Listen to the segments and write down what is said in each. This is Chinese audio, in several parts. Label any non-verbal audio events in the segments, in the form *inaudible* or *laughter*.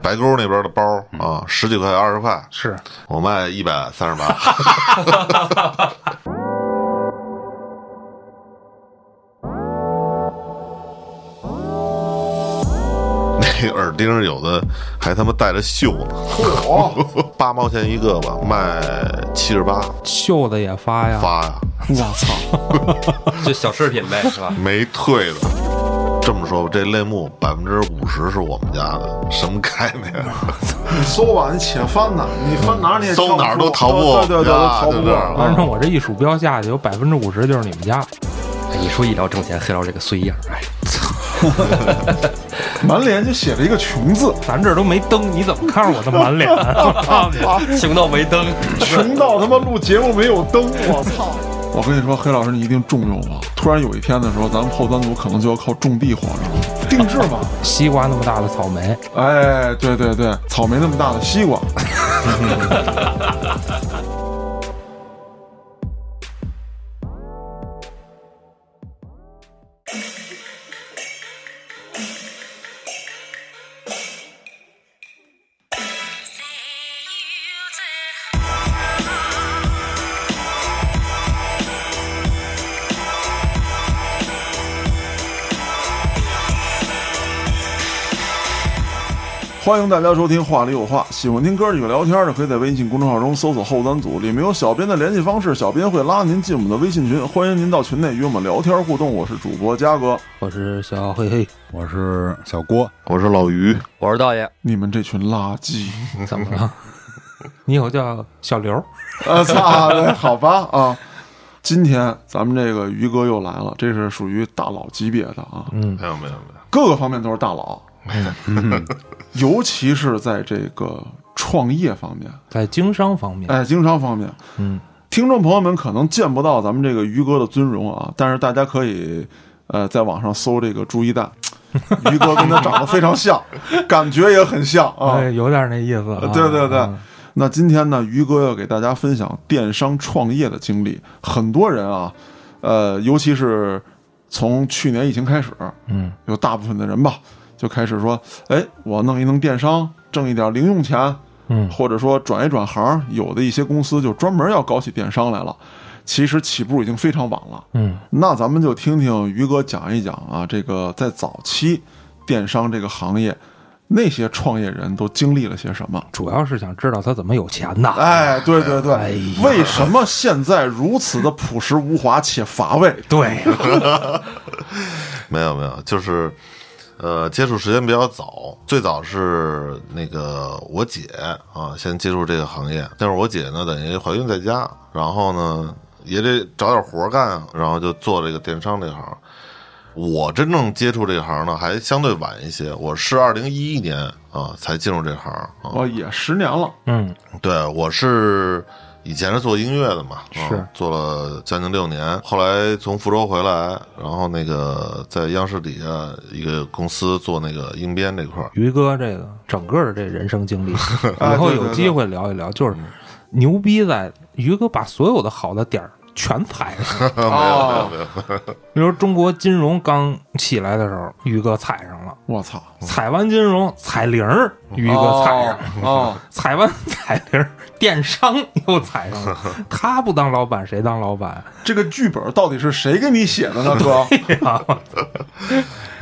白沟那边的包啊，十几块二十块，是我卖一百三十八。*laughs* 那耳钉有的还他妈带着锈呢，*laughs* 八毛钱一个吧，卖七十八锈的也发呀，发呀，我操！*laughs* 就小饰品呗，是吧？没退的。这么说吧，这类目百分之五十是我们家的，什么概念？*laughs* 你搜吧，你且翻呐，你翻哪儿你也搜哪儿都逃不过对对对，都逃不过。反正我这一鼠标下去有百分之五十就是你们家，哎一说医疗挣钱，黑老这个碎样，哎，*laughs* 满脸就写了一个穷字，咱这都没灯，你怎么看着我的满脸？我告诉你，穷到没灯，穷到他妈录节目没有灯，我操！我跟你说，黑老师你一定重用我。突然有一天的时候，咱们后端组可能就要靠种地活着了，定制嘛。西瓜那么大的草莓，哎，对对对，草莓那么大的西瓜，*laughs* 欢迎大家收听《话里有话》，喜欢听哥几个聊天的，可以在微信公众号中搜索“后端组”，里面有小编的联系方式，小编会拉您进我们的微信群，欢迎您到群内与我们聊天互动。我是主播嘉哥，我是小黑黑，我是小郭，我是老于，我是道爷，你们这群垃圾！怎么了？你以后叫小刘？啊操，对好吧啊！今天咱们这个于哥又来了，这是属于大佬级别的啊，嗯，没有没有没有，各个方面都是大佬，尤其是在这个创业方面，在经商方面，哎，经商方面，嗯，听众朋友们可能见不到咱们这个于哥的尊容啊，但是大家可以呃在网上搜这个朱一蛋，*laughs* 于哥跟他长得非常像，感觉也很像啊。哎，有点那意思啊。对对对。嗯。那今天呢，于哥要给大家分享电商创业的经历。很多人啊，呃，尤其是从去年疫情开始，嗯，有大部分的人吧，就开始说，哎，我弄一弄电商，挣一点零用钱，嗯或者说转一转行。有的一些公司就专门要搞起电商来了。其实起步已经非常晚了。嗯，那咱们就听听于哥讲一讲啊，这个在早期电商这个行业，那些创业人都经历了些什么。主要是想知道他怎么有钱的。哎，对对对，哎为什么现在如此的朴实无华且乏味？对，*laughs* *laughs* 没有没有，就是，呃，接触时间比较早，最早是那个我姐啊，先接触这个行业。但是我姐呢，等于怀孕在家，然后呢也得找点活干啊，然后就做这个电商这行。我真正接触这行呢，还相对晚一些，我是二零一一年啊才进入这行啊。哦，也十年了，嗯，对，我是以前是做音乐的嘛，啊是做了将近六年。后来从福州回来，然后那个在央视底下一个公司做那个音编这块儿。于哥这个整个的这人生经历，*laughs* 哎以后有机会聊一聊。就是牛逼在于哥把所有的好的点儿全踩上了。*laughs* 哦，比如中国金融刚起来的时候，宇哥踩上了；我操，踩完金融，踩零儿，于哥踩上了；哦，*laughs* 踩完踩零儿，电商又踩上了。*laughs* 他不当老板，谁当老板？这个剧本到底是谁给你写的呢，哥？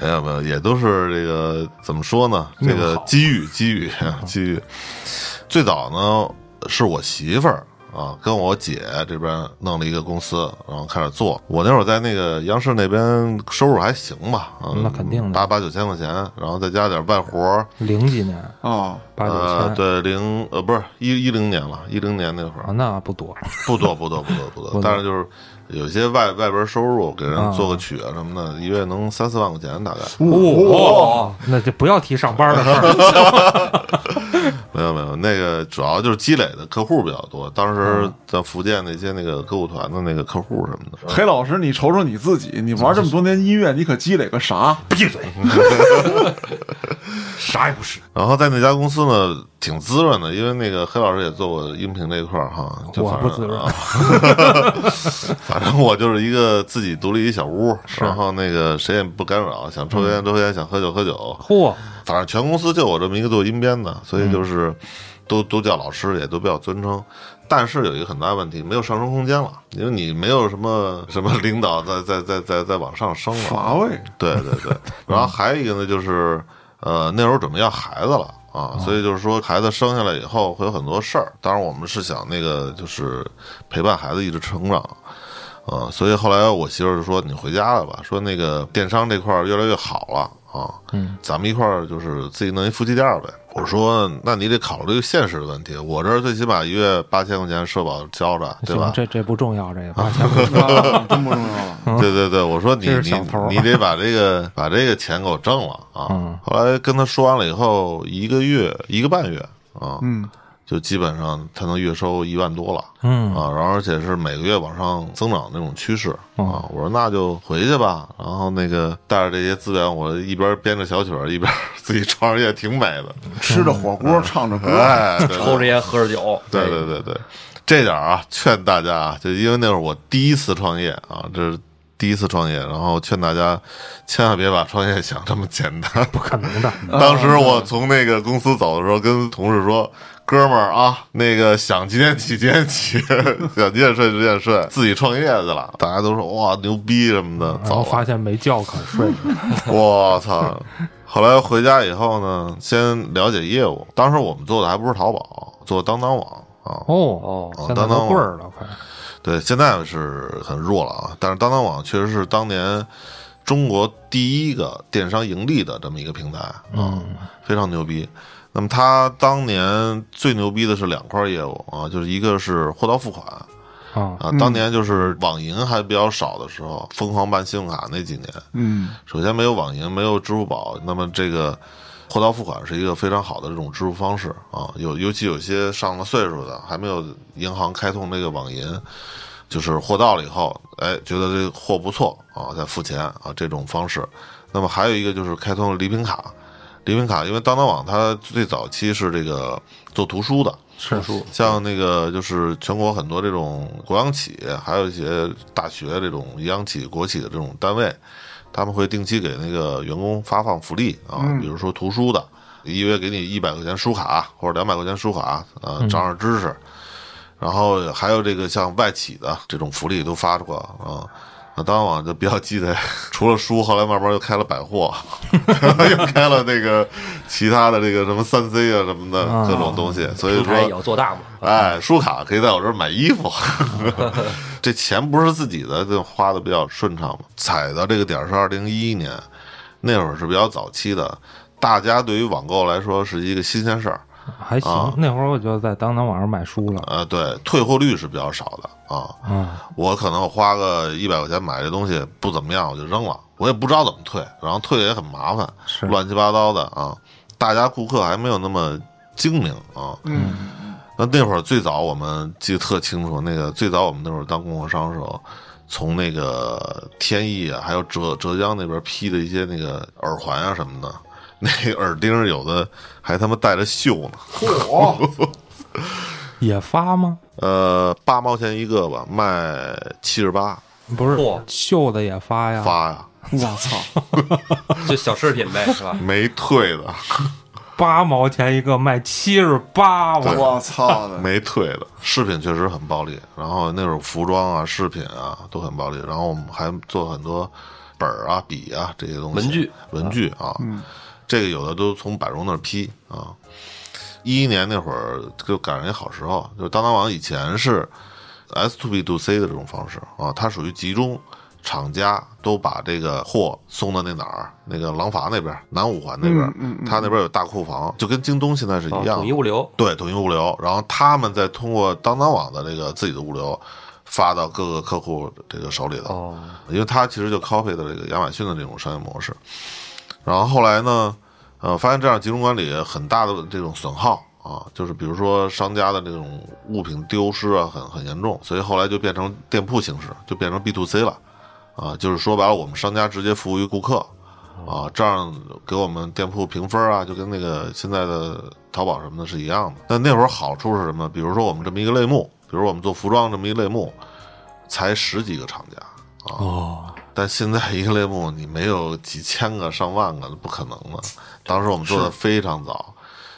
没有没有，也都是这个怎么说呢？这个机遇机遇机遇。最早呢是我媳妇儿啊，跟我姐这边弄了一个公司，然后开始做。我那会儿在那个央视那边收入还行吧，嗯，那肯定的八八九千块钱，然后再加点外活儿，零几年啊，八九呃，千，对，零呃不是一一零年了，一零年那会儿啊，儿那不多。不多不多不多 *laughs* 不多多，但是就是有些外外边收入给人啊做个曲啊什么的，一月能三四万块钱大概。哦，那就不要提上班的事儿。*laughs* 没有没有，那个主要就是积累的客户比较多。当时在福建那些那个歌舞团的那个客户什么的，黑老师，你瞅瞅你自己，你玩这么多年音乐，你可积累个啥？闭嘴！啥也不是。然后在那家公司呢，挺滋润的，因为那个黑老师也做过音频这一块儿哈，就反正我不滋润啊 *laughs* 反正我就是一个自己独立一小屋，然后那个谁也不干扰，想抽烟抽烟，想喝酒喝酒，嚯，反正全公司就我这么一个做音编的，所以就是都都叫老师，也都比较尊称。但是有一个很大问题，没有上升空间了，因为你没有什么什么领导在在在在在往上升了，乏味。对对对，然后还有一个呢，就是呃那时候准备要孩子了啊，所以就是说孩子生下来以后会有很多事儿。当然我们是想那个就是陪伴孩子一直成长。呃，所以后来我媳妇儿就说：“你回家了吧，说那个电商这块儿越来越好了啊，嗯，咱们一块儿就是自己弄一夫妻店儿呗。”我说：“那你得考虑现实的问题，我这儿最起码一月八千块钱社保交着，对吧，？”这这不重要，这个 *laughs* 八千 *laughs* 真不重要了。对对对，我说你你你得把这个把这个钱给我挣了啊！嗯后来跟他说完了以后，一个月一个半月啊，嗯，就基本上他能月收一万多了。嗯啊，然后而且是每个月往上增长那种趋势啊。我说那就回去吧，然后那个带着这些资源，我一边编着小曲儿，一边自己创着业，挺美的。吃着火锅，唱着歌，抽着烟喝着酒，对对对对，这点儿啊，劝大家啊，就因为那会儿我第一次创业啊，这是第一次创业，然后劝大家千万别把创业想这么简单。不可能的。*laughs* 当时我从那个公司走的时候，跟同事说：“哥们儿啊，那个想几点起几点起，*laughs* 想几点睡几点睡，自己创业去了。”大家都说：“哇，牛逼什么的。”早发现没觉可睡，*laughs* *laughs* 我操！后来回家以后呢，先了解业务。当时我们做的还不是淘宝，做当当网啊。哦哦，现在都棍儿了，快。对，现在是很弱了啊。但是当当网确实是当年中国第一个电商盈利的这么一个平台，嗯，非常牛逼。那么他当年最牛逼的是两块业务啊，就是一个是货到付款啊，啊，当年就是网银还比较少的时候，疯狂办信用卡那几年，嗯首先没有网银，没有支付宝，那么这个货到付款是一个非常好的这种支付方式啊。有尤其有些上了岁数的，还没有银行开通这个网银，就是货到了以后，哎，觉得这个货不错啊，再付钱啊这种方式。那么还有一个就是开通了礼品卡，礼品卡，因为当当网它最早期是这个做图书的，是像那个就是全国很多这种国央企，还有一些大学这种央企、国企的这种单位，他们会定期给那个员工发放福利啊，比如说图书的，一个月给你一百块钱书卡或者两百块钱书卡，呃，长长知识。然后还有这个像外企的这种福利都发过啊。那当网就比较鸡贼，除了书，后来慢慢又开了百货，*laughs* 又开了那个其他的这个什么三 C 啊什么的各种东西，所以说要做大嘛。哎，书卡可以在我这儿买衣服，*laughs* 这钱不是自己的，就花的比较顺畅嘛。踩到这个点儿是二零一一年，那会儿是比较早期的，大家对于网购来说是一个新鲜事儿。还行。那会儿我就在当当网上买书了。呃，对，退货率是比较少的啊。嗯，我可能花个一百块钱买这东西不怎么样，我就扔了，我也不知道怎么退，然后退也很麻烦，是乱七八糟的啊。大家顾客还没有那么精明啊。嗯那那会儿最早我们记得特清楚，那个最早我们那会儿当供货商的时候，从那个天意啊，还有浙浙江那边批的一些那个耳环啊什么的，*laughs* 那个耳钉有的还他妈带着锈呢，嚯，*laughs* 也发吗？呃，八毛钱一个吧，卖七十八不是嚯，绣的也发呀。发呀，我操！*laughs* 就小饰品呗，是吧？没退的，八毛钱一个，卖七十八，我我操的！没退的。饰品确实很暴利，然后那种服装啊、饰品啊都很暴利，然后我们还做很多本儿啊、笔啊这些东西，文具、文具啊，这个有的都从百荣那儿批啊。一一年那会儿就赶上一好时候，就当当网以前是 S to B to C 的这种方式啊，它属于集中。厂家都把这个货送到那哪儿，那个廊坊那边，南五环那边，嗯嗯他那边有大库房，就跟京东现在是一啊，样的。统一物流，对，统一物流，然后他们再通过当当网的这个自己的物流发到各个客户这个手里头，哦，因为它其实就 copy 的这个亚马逊的这种商业模式。然后后来呢，呃，发现这样集中管理很大的这种损耗啊，就是比如说商家的这种物品丢失啊，很很严重，所以后来就变成店铺形式，就变成 B to C 了，啊，就是说白了，我们商家直接服务于顾客。啊，这样给我们店铺评分啊，就跟那个现在的淘宝什么的是一样的。那那会儿好处是什么？比如说我们这么一个类目，比如我们做服装这么一类目，才十几个厂家啊，哦，但现在一个类目你没有几千个、上万个，不可能的。当时我们做的非常早，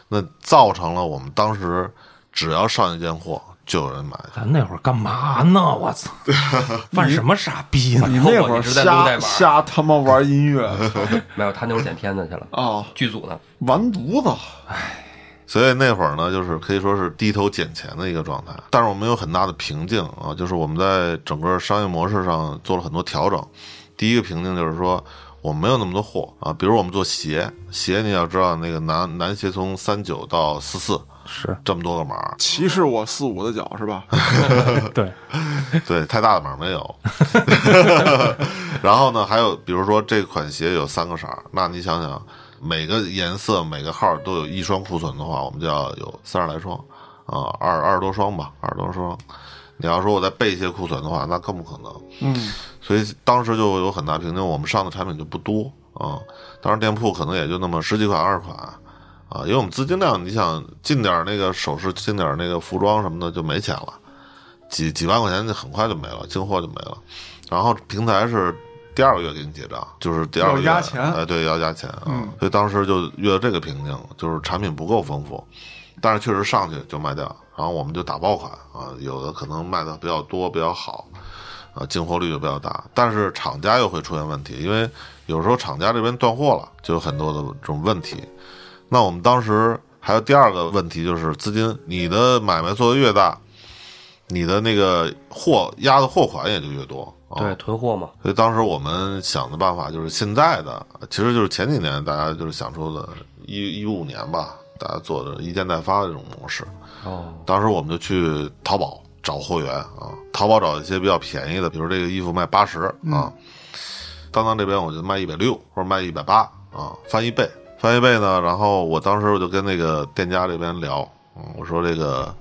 那造成了我们当时只要上一件货就有人买。咱那会儿干嘛呢？我操，*laughs* 犯什么傻逼呢？你那会儿瞎码瞎他妈玩音乐 *laughs* 没有，他那会儿剪片子去了，啊，剧组呢。完犊子！所以那会儿呢，就是可以说是低头捡钱的一个状态。但是我们有很大的瓶颈啊，就是我们在整个商业模式上做了很多调整。第一个瓶颈就是说，我们没有那么多货啊，比如我们做鞋，鞋你要知道，那个男男鞋从三九到四四是这么多个码，歧视我四五的脚是吧？*laughs* 对，*laughs* 对，太大的码没有。*laughs* 然后呢，还有比如说这款鞋有三个色儿，那你想想，每个颜色每个号都有一双库存的话，我们就要有三十来双啊，二二十多双吧，二十多双。你要说我再备一些库存的话，那更不可能。嗯，所以当时就有很大瓶颈，我们上的产品就不多啊。当时店铺可能也就那么十几款、二十款啊，因为我们资金量，你想进点那个首饰、进点那个服装什么的就没钱了，几几万块钱就很快就没了，进货就没了。然后平台是第二个月给你结账，就是第二个月要压钱哎，对，要压钱啊。嗯所以当时就遇到这个瓶颈，就是产品不够丰富，但是确实上去就卖掉，然后我们就打爆款啊，有的可能卖的比较多、比较好。啊，进货率就比较大，但是厂家又会出现问题，因为有时候厂家这边断货了，就有很多的这种问题。那我们当时还有第二个问题就是资金，你的买卖做的越大，你的那个货压的货款也就越多。啊、对，囤货嘛，所以当时我们想的办法就是现在的，其实就是前几年大家就是想出的，一一五年吧，大家做的一件代发的这种模式。哦，当时我们就去淘宝找货源啊，淘宝找一些比较便宜的，比如这个衣服卖八十啊，当当这边我就卖一百六或者卖一百八啊，翻一倍，翻一倍呢，然后我当时我就跟那个店家这边聊，嗯，我说这个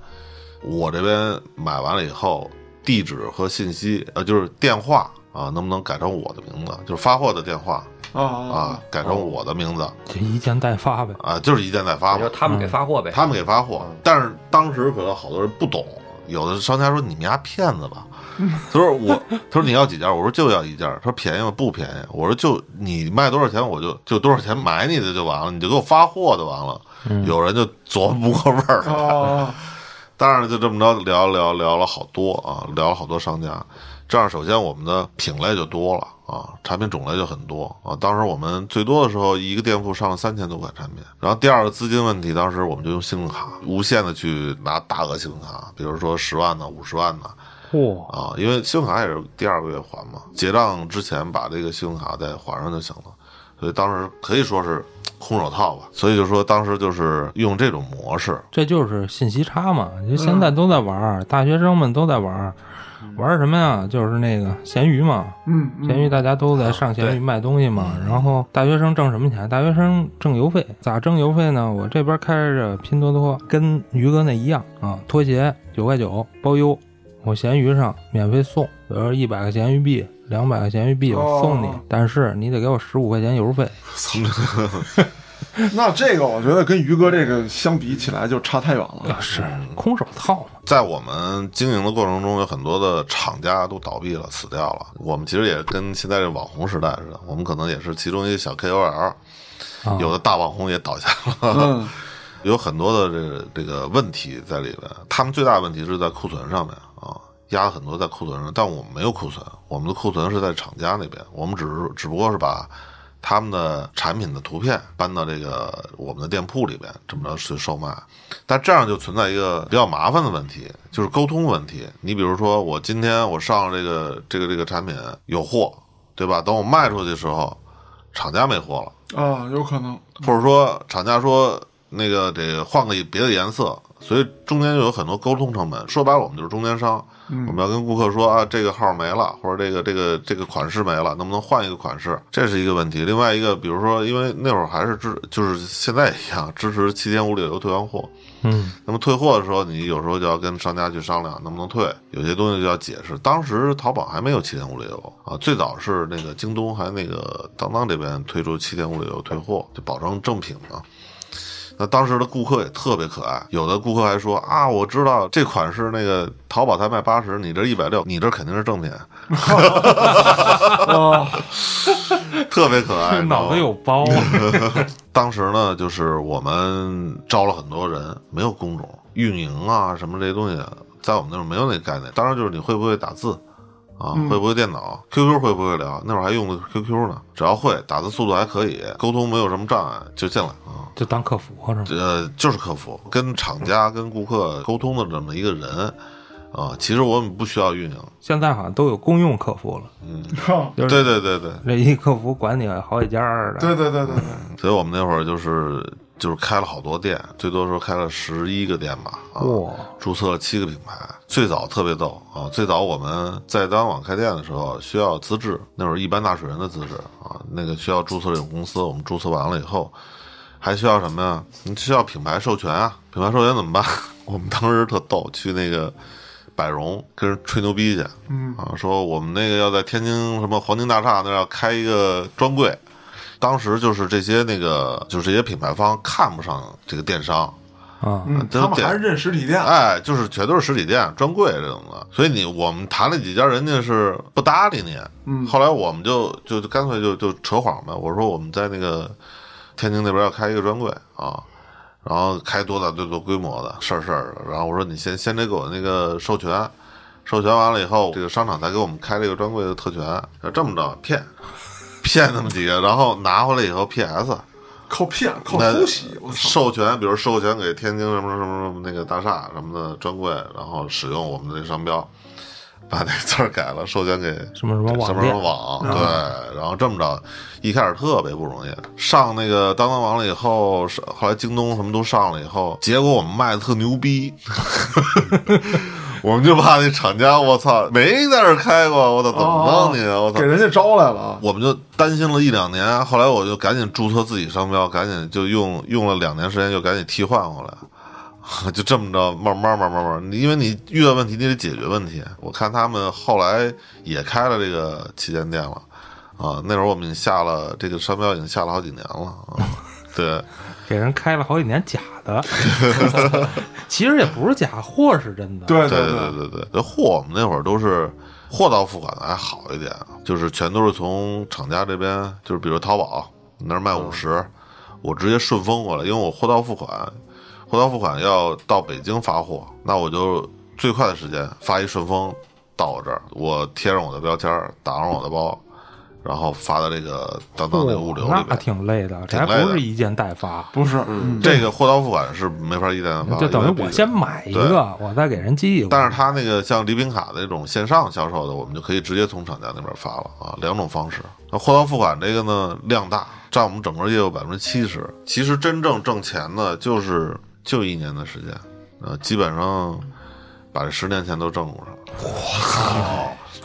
我这边买完了以后，地址和信息呃就是电话啊，能不能改成我的名字，就是发货的电话啊啊，改成我的名字就一件代发呗。啊，就是一件代发嘛，他们给发货呗，他们给发货，但是当时可能好多人不懂，有的商家说你们家骗子吧，*laughs* 他说我，他说你要几件，我说就要一件，他说便宜吗？不便宜，我说就你卖多少钱我就就多少钱买你的就完了，你就给我发货就完了。有人就琢磨不过味儿来，啊，*laughs* 当然就这么着聊聊聊了好多啊，聊了好多商家，这样首先我们的品类就多了啊，产品种类就很多啊。当时我们最多的时候，一个店铺上了三千多款产品。然后第二个资金问题，当时我们就用信用卡无限的去拿大额信用卡，比如说十万的、五十万的嚯，啊，因为信用卡也是第二个月还嘛，结账之前把这个信用卡再还上就行了。所以当时可以说是空手套吧。所以就说当时就是用这种模式，这就是信息差嘛！就现在都在玩儿，大学生们都在玩儿，玩儿什么呀？就是那个闲鱼嘛，嗯，嗯闲鱼大家都在上闲鱼卖东西嘛。然后大学生挣什么钱？大学生挣邮费，咋挣邮费呢？我这边开着拼多多，跟于哥那一样啊，拖鞋九块九包邮，我闲鱼上免费送，比如说一百个闲鱼币。两百个闲鱼币我送你，哦但是你得给我十五块钱邮费。*laughs* *laughs* 那这个我觉得跟于哥这个相比起来就差太远了。是空手套嘛？在我们经营的过程中，有很多的厂家都倒闭了、死掉了。我们其实也跟现在这网红时代似的，我们可能也是其中一个小 KOL，啊有的大网红也倒下了，嗯，*laughs* 有很多的这个这个问题在里边。他们最大的问题是在库存上面啊，压了很多在库存上，但我们没有库存，我们的库存是在厂家那边，我们只是只不过是把他们的产品的图片搬到这个我们的店铺里边，这么着去售卖。但这样就存在一个比较麻烦的问题，就是沟通问题。你比如说，我今天我上了这个这个这个产品有货，对吧？等我卖出去的时候，厂家没货了。啊，有可能。或者说厂家说那个得换个别的颜色，所以中间就有很多沟通成本。说白了，我们就是中间商，我们要跟顾客说啊，这个号没了，或者这个这个这个款式没了，能不能换一个款式？这是一个问题。另外一个，比如说，因为那会儿还是支，就是现在一样支持七天无理由退换货。嗯，那么退货的时候，你有时候就要跟商家去商量能不能退，有些东西就要解释。当时淘宝还没有七天无理由啊，最早是那个京东还那个当当这边推出七天无理由退货，就保证正品嘛。那当时的顾客也特别可爱，有的顾客还说啊，我知道这款是那个淘宝才卖八十，你这一百六，你这肯定是正品，*laughs* 啊，*laughs* 特别可爱，你知道吗脑子有包，*laughs* 当时呢，就是我们招了很多人，没有工种，运营啊什么这些东西，在我们那儿没有那个概念。当然就是你会不会打字啊，会不会电脑，QQ 会不会聊？那会儿还用的 QQ 呢，只要会打字速度还可以，沟通没有什么障碍就进来啊。就当客服是吗？呃，就是客服，跟厂家、跟顾客沟通的这么一个人啊。其实我们不需要运营，现在好像都有公用客服了，*laughs* 就是对对对对，这一客服管你好几家儿的。对对对对对，所以我们那会儿就是就是开了好多店，最多时候开了十一个店吧，啊，哇，注册了七个品牌。最早特别逗啊！最早我们在当网开店的时候需要资质，那会儿一般纳税人的资质啊，那个需要注册这种公司。我们注册完了以后，还需要什么呀？你需要品牌授权啊！品牌授权怎么办？*laughs* 我们当时特逗，去那个百荣跟人吹牛逼去，嗯啊，说我们那个要在天津什么黄金大厦那儿要开一个专柜。当时就是这些那个，就是这些品牌方看不上这个电商，啊，他们还是认实体店，哎，就是全都是实体店、专柜这种的，所以你我们谈了几家，人家是不搭理你。嗯。后来我们就就就干脆就就扯谎呗，我说我们在那个天津那边要开一个专柜啊，然后开多大多大规模的事儿事儿的，然后我说你先先得给我那个授权，授权完了以后，这个商场才给我们开这个专柜的特权，要这么着骗骗那么几个，然后拿回来以后 PS。靠骗，靠那偷袭，我操！授权，比如授权给天津什么什么什么那个大厦什么的专柜，然后使用我们的这商标，把那字儿改了，授权给什么什么网什么什么，网，对，然后这么着，一开始特别不容易，上那个当当网了以后，后来京东什么都上了以后，结果我们卖的特牛逼，*laughs* *laughs* 我们就怕那厂家，我操，没在这儿开过，我操，怎么弄你啊，我操给，人家招来了啊！我们就担心了一两年，后来我就赶紧注册自己商标，赶紧就用用了两年时间，就赶紧替换过来，*laughs* 就这么着慢慢慢慢慢慢，你因为你遇到问题，你得解决问题。我看他们后来也开了这个旗舰店了，啊，那会儿我们已经下了这个商标，已经下了好几年了啊。对，给人开了好几年假的，*laughs* 其实也不是假，货是真的。对对对对对这，货我们那会儿都是货到付款的还好一点，就是全都是从厂家这边，就是比如淘宝那儿卖五十、我直接顺丰过来，因为我货到付款，货到付款要到北京发货，那我就最快的时间发一顺丰到我这儿，我贴上我的标签儿，打上我的包，然后发到这个当当那个物流里那。挺累的，这还不是一件代发，不是，嗯，这个货到付款是没法一件代发，就等于我先买一个，我再给人寄一个。但是他那个像礼品卡的这种线上销售的，我们就可以直接从厂家那边发了啊，两种方式。那货到付款这个呢，量大，占我们整个业务百分之七十。其实真正挣钱的，就是就一年的时间，呃，基本上把这十年钱都挣过上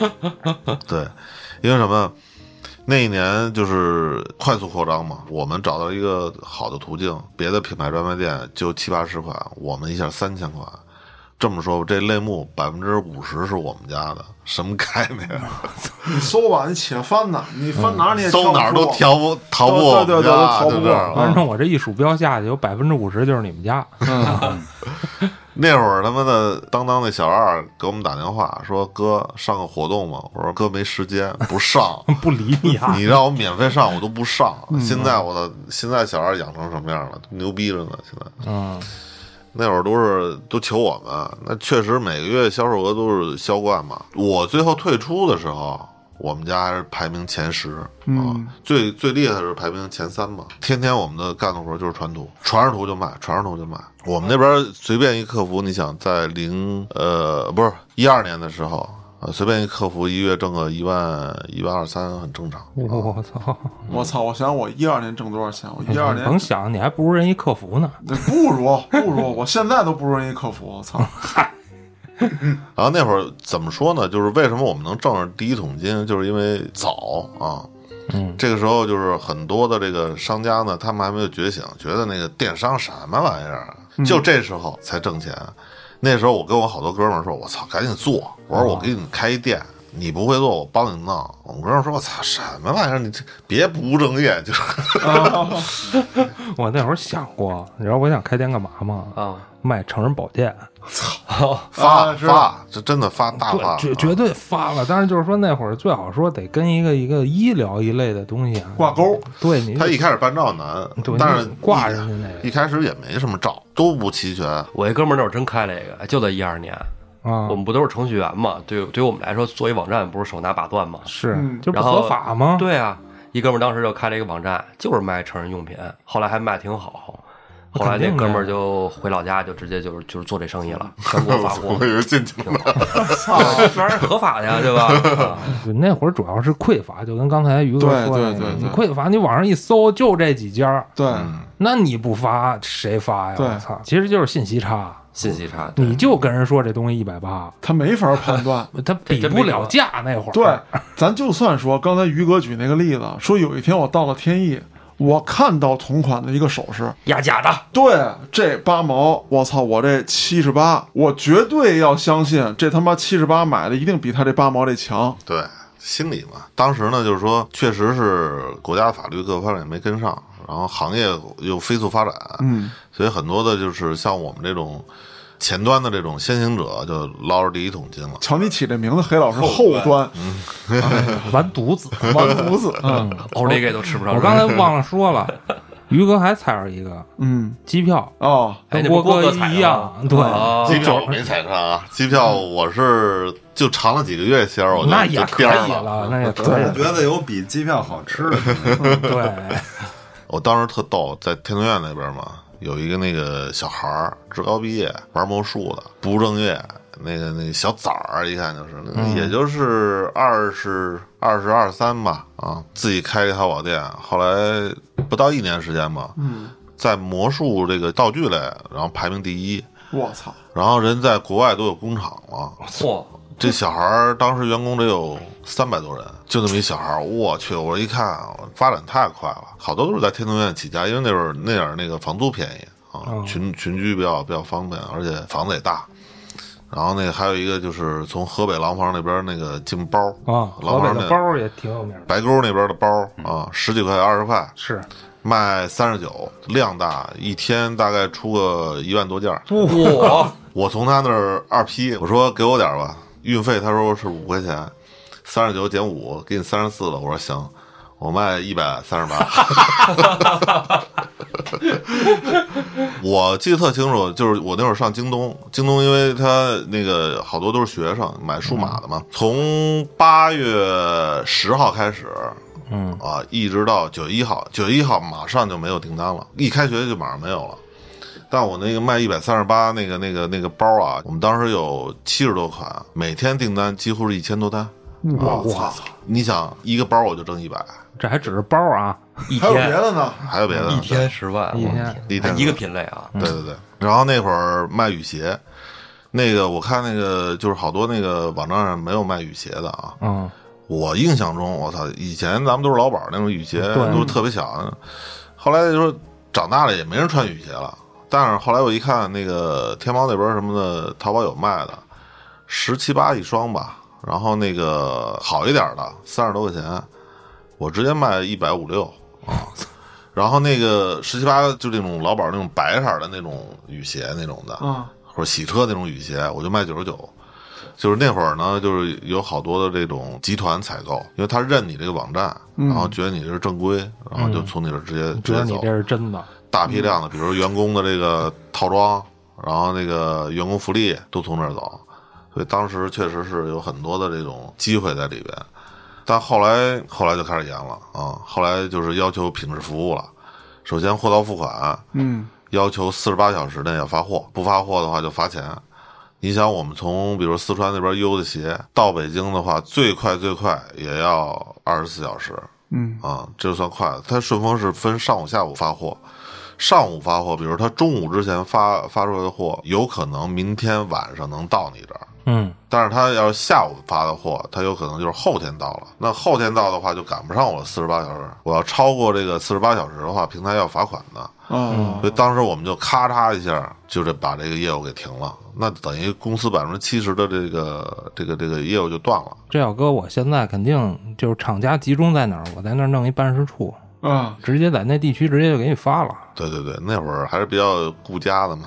了。*laughs* 对，因为什么？那一年就是快速扩张嘛，我们找到一个好的途径，别的品牌专卖店就七八十款，我们一下三千款。这么说吧，这类目百分之五十是我们家的，什么概念？你搜吧，你且翻呐，你翻哪儿你也搜哪儿都挑挑不逃不对对对逃不过反正我这一鼠标下去，有百分之五十就是你们家。*laughs* 那会儿他妈的当当那小二给我们打电话说：“哥上个活动嘛？”我说：“哥没时间，不上。*laughs* 不理你啊！*laughs* 你让我免费上我都不上。现在我的现在小二养成什么样了？牛逼着呢！现在嗯，那会儿都是都求我们，那确实每个月销售额都是销冠嘛。我最后退出的时候，我们家还是排名前十啊，最最厉害的是排名前三嘛。天天我们的干的活就是传图，传上图就卖，传上图就卖。我们那边随便一客服，你想在零呃不是一二年的时候。啊，随便一客服一月挣个一万一万二三很正常。我操！我操！我想我一二年挣多少钱？我一二年甭想，你还不如人一客服呢。那不如不如，我现在都不如人一客服。我操！*laughs* *laughs* 然后那会儿怎么说呢？就是为什么我们能挣上第一桶金，就是因为早啊。嗯，这个时候就是很多的这个商家呢，他们还没有觉醒，觉得那个电商什么玩意儿啊，就这时候才挣钱。那时候我跟我好多哥们儿说：“我操，赶紧做！”我说：“我给你开一店，你不会做，我帮你弄。我们哥们儿说：“我操，什么玩意儿？你这别不务正业，就是 *laughs* *laughs* 我那会儿想过，你知道我想开店干嘛吗？啊，卖成人保健，发啊是发，这真的发大发，对，绝绝对发了。但是就是说那会儿最好说得跟一个一个医疗一类的东西啊挂钩。对你他一开始办照难对，但是挂上去那个一开始也没什么照，都不齐全。我一哥们儿那会儿真开了一个，就在一二年，啊我，们不都是程序员嘛？对，对于我们来说，做一网站不是手拿把攥吗？是嗯就不合法吗？对啊，一哥们儿当时就开了一个网站，就是卖成人用品，后来还卖挺好。后来那哥们儿就回老家，就直接就是就是做这生意了，*laughs* 全国发货我，以为进去了，*laughs* 操，这玩意儿合法的呀，*laughs* 对吧？那会儿主要是匮乏，就跟刚才于哥说的，对对你匮乏，你网上一搜就这几家，对，那你不发谁发呀？对我操，其实就是信息差，信息差，你就跟人说这东西一百八，他没法判断。他比不了价那会儿。对，咱就算说刚才于哥举那个例子，说有一天我到了天意，我看到同款的一个首饰，压假的，对，这八毛，我操，我这七十八，我绝对要相信这他妈七十八买的一定比他这八毛这强。对，心理嘛。当时呢，就是说，确实是国家法律各方面没跟上，然后行业又飞速发展，嗯，所以很多的就是像我们这种前端的这种先行者，就捞着第一桶金了。瞧你起这名字，黑老师后端。*laughs* 完犊子。完犊子，嗯。奥利给都吃不上。我刚才忘了说了，于哥还踩着一个嗯。机票，哦，哎，跟郭哥一样，对，哦。机票我没踩上啊，机票我是就尝了几个月鲜儿，我就那也就可以了。那也可以对了。觉得有比机票好吃的，对，*laughs* 我当时特逗，在天通苑那边嘛，有一个那个小孩儿，职高毕业，玩魔术的，不务正业，那个那个小崽儿，一看就是，那个也就是二十二十二三吧，啊，自己开一淘宝店，后来不到一年时间吧，嗯，在魔术这个道具类，然后排名第一，我操，然后人在国外都有工厂了。嚯，这小孩儿当时员工得有三百多人，就那么一小孩儿，我去！我一看，发展太快了，好多都是在天通苑起家，因为那会儿那点儿那个房租便宜啊，嗯群群居比较比较方便，而且房子也大。然后那还有一个就是从河北廊坊那边那个进包啊，廊坊那的包也挺有名的，白沟那边的包啊，十几块二十块是卖三十九，量大，一天大概出个一万多件儿。嚯，*laughs* 我从他那儿二批，我说给我点儿吧，运费他说是五块钱，三十九减五，给你三十四了。我说行，我卖一百三十八。*laughs* 我记得特清楚，就是我那会儿上京东，京东因为他那个好多都是学生买数码的嘛，从八月十号开始，嗯啊，一直到九月一号，九月一号马上就没有订单了，一开学就马上没有了。但我那个卖一百三十八那个那个那个包啊，我们当时有七十多款，每天订单几乎是一千多单。我操，你想一个包我就挣一百，这还只是包啊，一还有别的呢？还有别的。一天十万，一天一天天一个品类啊，对对对。然后那会儿卖雨鞋，那个我看那个就是好多那个网站上没有卖雨鞋的啊。嗯，我印象中，我操，以前咱们都是老板那种雨鞋，都是特别小的。后来就说长大了也没人穿雨鞋了。但是后来我一看，那个天猫那边什么的，淘宝有卖的，十七八一双吧。然后那个好一点的，三十多块钱，我直接卖一百五六啊。*laughs* 然后那个十七八就那种老板那种白色的那种雨鞋那种的，啊，或者洗车那种雨鞋，我就卖九十九。就是那会儿呢，就是有好多的这种集团采购，因为他认你这个网站，然后觉得你这是正规，然后就从你这儿直接、直接走。觉得你这是真的，大批量的，比如员工的这个套装，然后那个员工福利都从这儿走，所以当时确实是有很多的这种机会在里边。但后来后来就开始严了啊，后来就是要求品质服务了。首先货到付款，嗯，要求四十八小时内要发货，不发货的话就罚钱。你想，我们从比如四川那边邮的鞋到北京的话，最快最快也要二十四小时。嗯啊，这就算快了。它顺丰是分上午、下午发货，上午发货，比如他中午之前发发出来的货，有可能明天晚上能到你这儿。嗯，但是他要是下午发的货，他有可能就是后天到了。那后天到的话，就赶不上我四十八小时。我要超过这个四十八小时的话，平台要罚款的。嗯所以当时我们就咔嚓一下，就这把这个业务给停了。那等于公司百分之七十的这个这个这个业务就断了。这要搁我现在肯定就是厂家集中在哪儿，我在那儿弄一办事处，啊，直接在那地区直接就给你发了。对对对，那会儿还是比较顾家的嘛。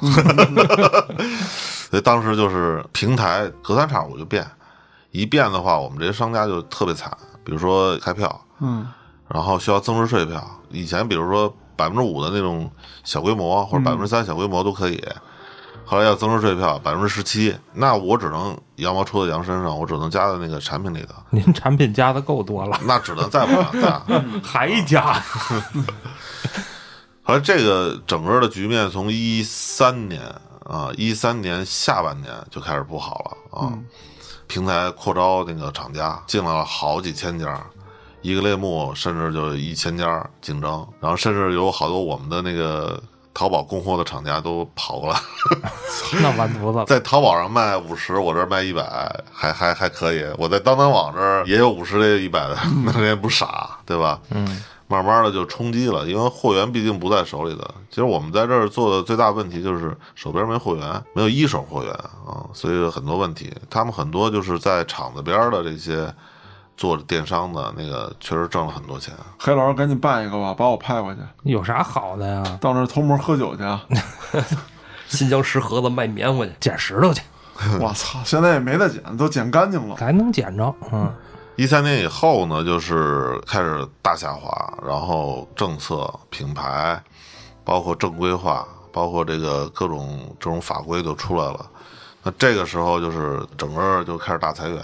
*laughs* 所以当时就是平台隔三差五就变，一变的话，我们这些商家就特别惨。比如说开票，嗯然后需要增值税票。以前比如说百分之五的那种小规模或者百分之三小规模都可以，后来要增值税票百分之十七，那我只能羊毛出在羊身上，我只能加在那个产品里头，您产品加的够多了，*laughs* 那只能再往上加。还加？*laughs* 后来这个整个的局面从一三年啊，一三年下半年就开始不好了啊，平台扩招那个厂家进来了好几千家，一个类目甚至就一千家竞争，然后甚至有好多我们的那个淘宝供货的厂家都跑过来，*laughs* 那完犊子。*laughs* 在淘宝上卖五十，我这儿卖一百，还还还可以。我在当当网这儿也有五十的、一百的，那人也不傻，对吧？嗯，慢慢的就冲击了，因为货源毕竟不在手里的。其实我们在这儿做的最大问题就是手边没货源，没有一手货源啊，所以很多问题。他们很多就是在厂子边的这些做电商的那个，确实挣了很多钱。黑老师赶紧办一个吧，把我派过去，有啥好的呀？到那儿偷摸喝酒去。啊 *laughs* 新疆石盒子卖棉花去，捡石头去，*laughs* 我操，现在也没得捡，都捡干净了。还能捡着。嗯，一三年以后呢，就是开始大下滑，然后政策、品牌，包括正规化，包括这个各种这种法规都出来了。那这个时候就是整个就开始大裁员，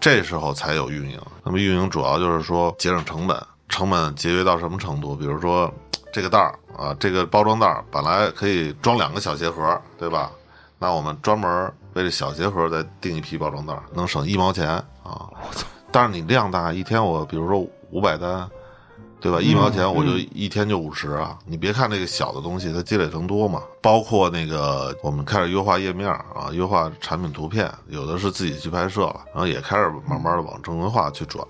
这时候才有运营。那么运营主要就是说节省成本，成本节约到什么程度？比如说 *tsk* 这个袋儿啊，这个包装袋儿本来可以装两个小鞋盒，对吧？那我们专门为这小鞋盒再订一批包装袋儿，能省一毛钱啊。但是你量大，一天我比如说五百单，对吧？一毛钱我就一天就五十啊！你别看这个小的东西，它积累成多嘛。包括那个我们开始优化页面啊，优化产品图片，有的是自己去拍摄了，然后也开始慢慢的往正规化去转。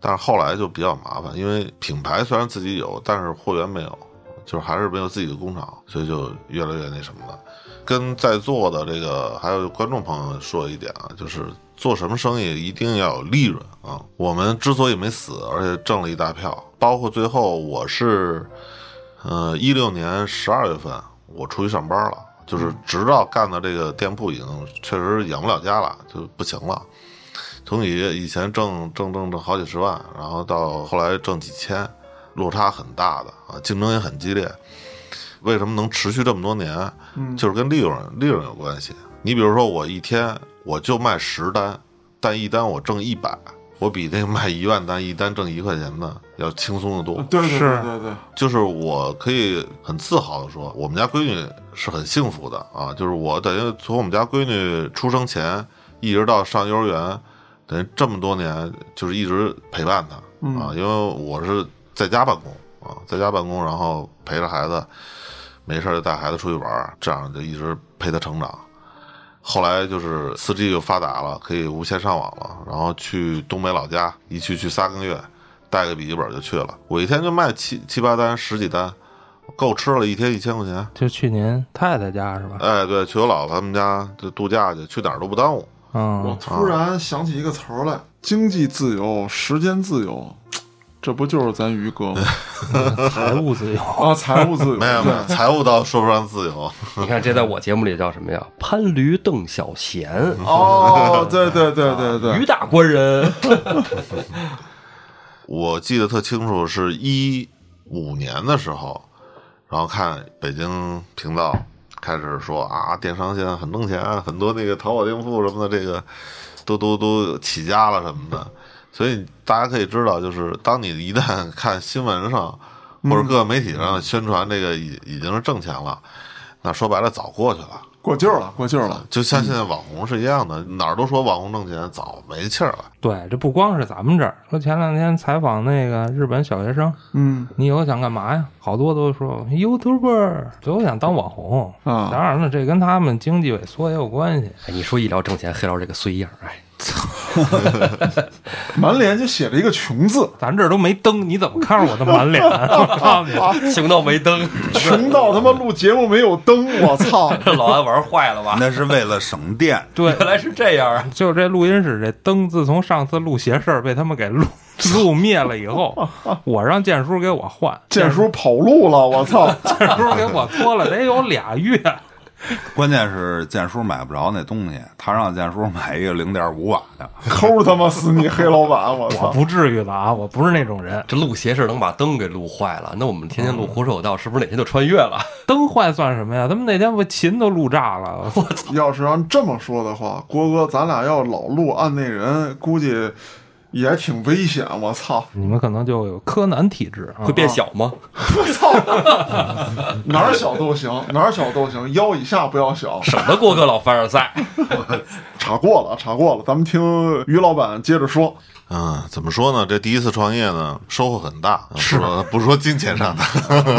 但是后来就比较麻烦，因为品牌虽然自己有，但是货源没有，就是还是没有自己的工厂，所以就越来越那什么了。跟在座的这个还有观众朋友说一点啊，就是做什么生意一定要有利润啊。我们之所以没死，而且挣了一大票，包括最后我是，呃，一六年十二月份我出去上班了，就是直到干到这个店铺已经确实养不了家了，就不行了。从以以前挣挣挣挣好几十万，然后到后来挣几千，落差很大的啊，竞争也很激烈。为什么能持续这么多年？就是跟利润利润有关系。你比如说，我一天我就卖十单，但一单我挣一百，我比那个卖一万单一单挣一块钱的要轻松的多。*laughs* 对对是对对对，就是我可以很自豪的说，我们家闺女是很幸福的啊！就是我等于从我们家闺女出生前一直到上幼儿园，等于这么多年就是一直陪伴她啊，因为我是在家办公啊，在家办公，然后陪着孩子，没事儿就带孩子出去玩，这样就一直陪她成长。后来就是四 G 就发达了，可以无线上网了，然后去东北老家，一去去仨个月，带个笔记本就去了。我一天就卖七七八单、十几单，够吃了，一天一千块钱。就去您太太家是吧？哎，对，去我姥姥他们家就度假去，去哪儿都不耽误。我嗯，突然想起一个词儿来：经济自由、时间自由，这不就是咱于哥吗？*laughs* 财务自由。啊，财务自由，没有没有，财务倒说不上自由。你看这在我节目里叫什么呀？*laughs* 潘驴邓小闲，哦，对对对对对于，大官人。*laughs* 我记得特清楚，是一五年的时候，然后看北京频道开始说啊，电商现在很挣钱，很多那个淘宝店铺什么的，这个都都都起家了什么的。所以大家可以知道，就是当你一旦看新闻上或者各个媒体上宣传这个已已经是挣钱了，那说白了早过去了。过劲儿了，过劲儿了。就像现在网红是一样的，哪儿都说网红挣钱，早没气儿了。对，这不光是咱们这儿。说前两天采访那个日本小学生，嗯你以后想干嘛呀？好多都说 YouTuber，最后想当网红。啊当然了，这跟他们经济萎缩也有关系。哎，你说医疗挣钱，黑老师这个碎样，哎，*laughs* 满脸就写了一个穷字，咱这儿都没灯，你怎么看着我的满脸？*laughs* 我告诉你，穷到没灯，穷到他妈录节目没有灯，我操！*laughs* 这老安玩坏了吧？那是为了省电。对，原来是这样啊！就这录音室这灯，自从上次录邪事儿被他们给录录灭了以后，我让建叔给我换，建叔跑路了，我操！建叔给我拖了得有俩月。*laughs* 关键是建叔买不着那东西，他让建叔买一个零点五瓦的。抠他妈死你黑老板，我我操！不至于的啊，我不是那种人。这录鞋是能把灯给录坏了，那我们天天录胡说有道，是不是哪天就穿越了？*laughs* 灯坏算什么呀？他们那天不琴都录炸了。我操要是按这么说的话，郭哥，咱俩要老录按那人，估计也挺危险。我操！你们可能就有柯南体质啊会。变小吗？我操哪儿小都行，哪儿小都行，腰以下不要小。省得郭哥老凡尔赛。*laughs* 查过了，查过了，咱们听于老板接着说。嗯，怎么说呢？这第一次创业呢，收获很大，是说不是说金钱上的，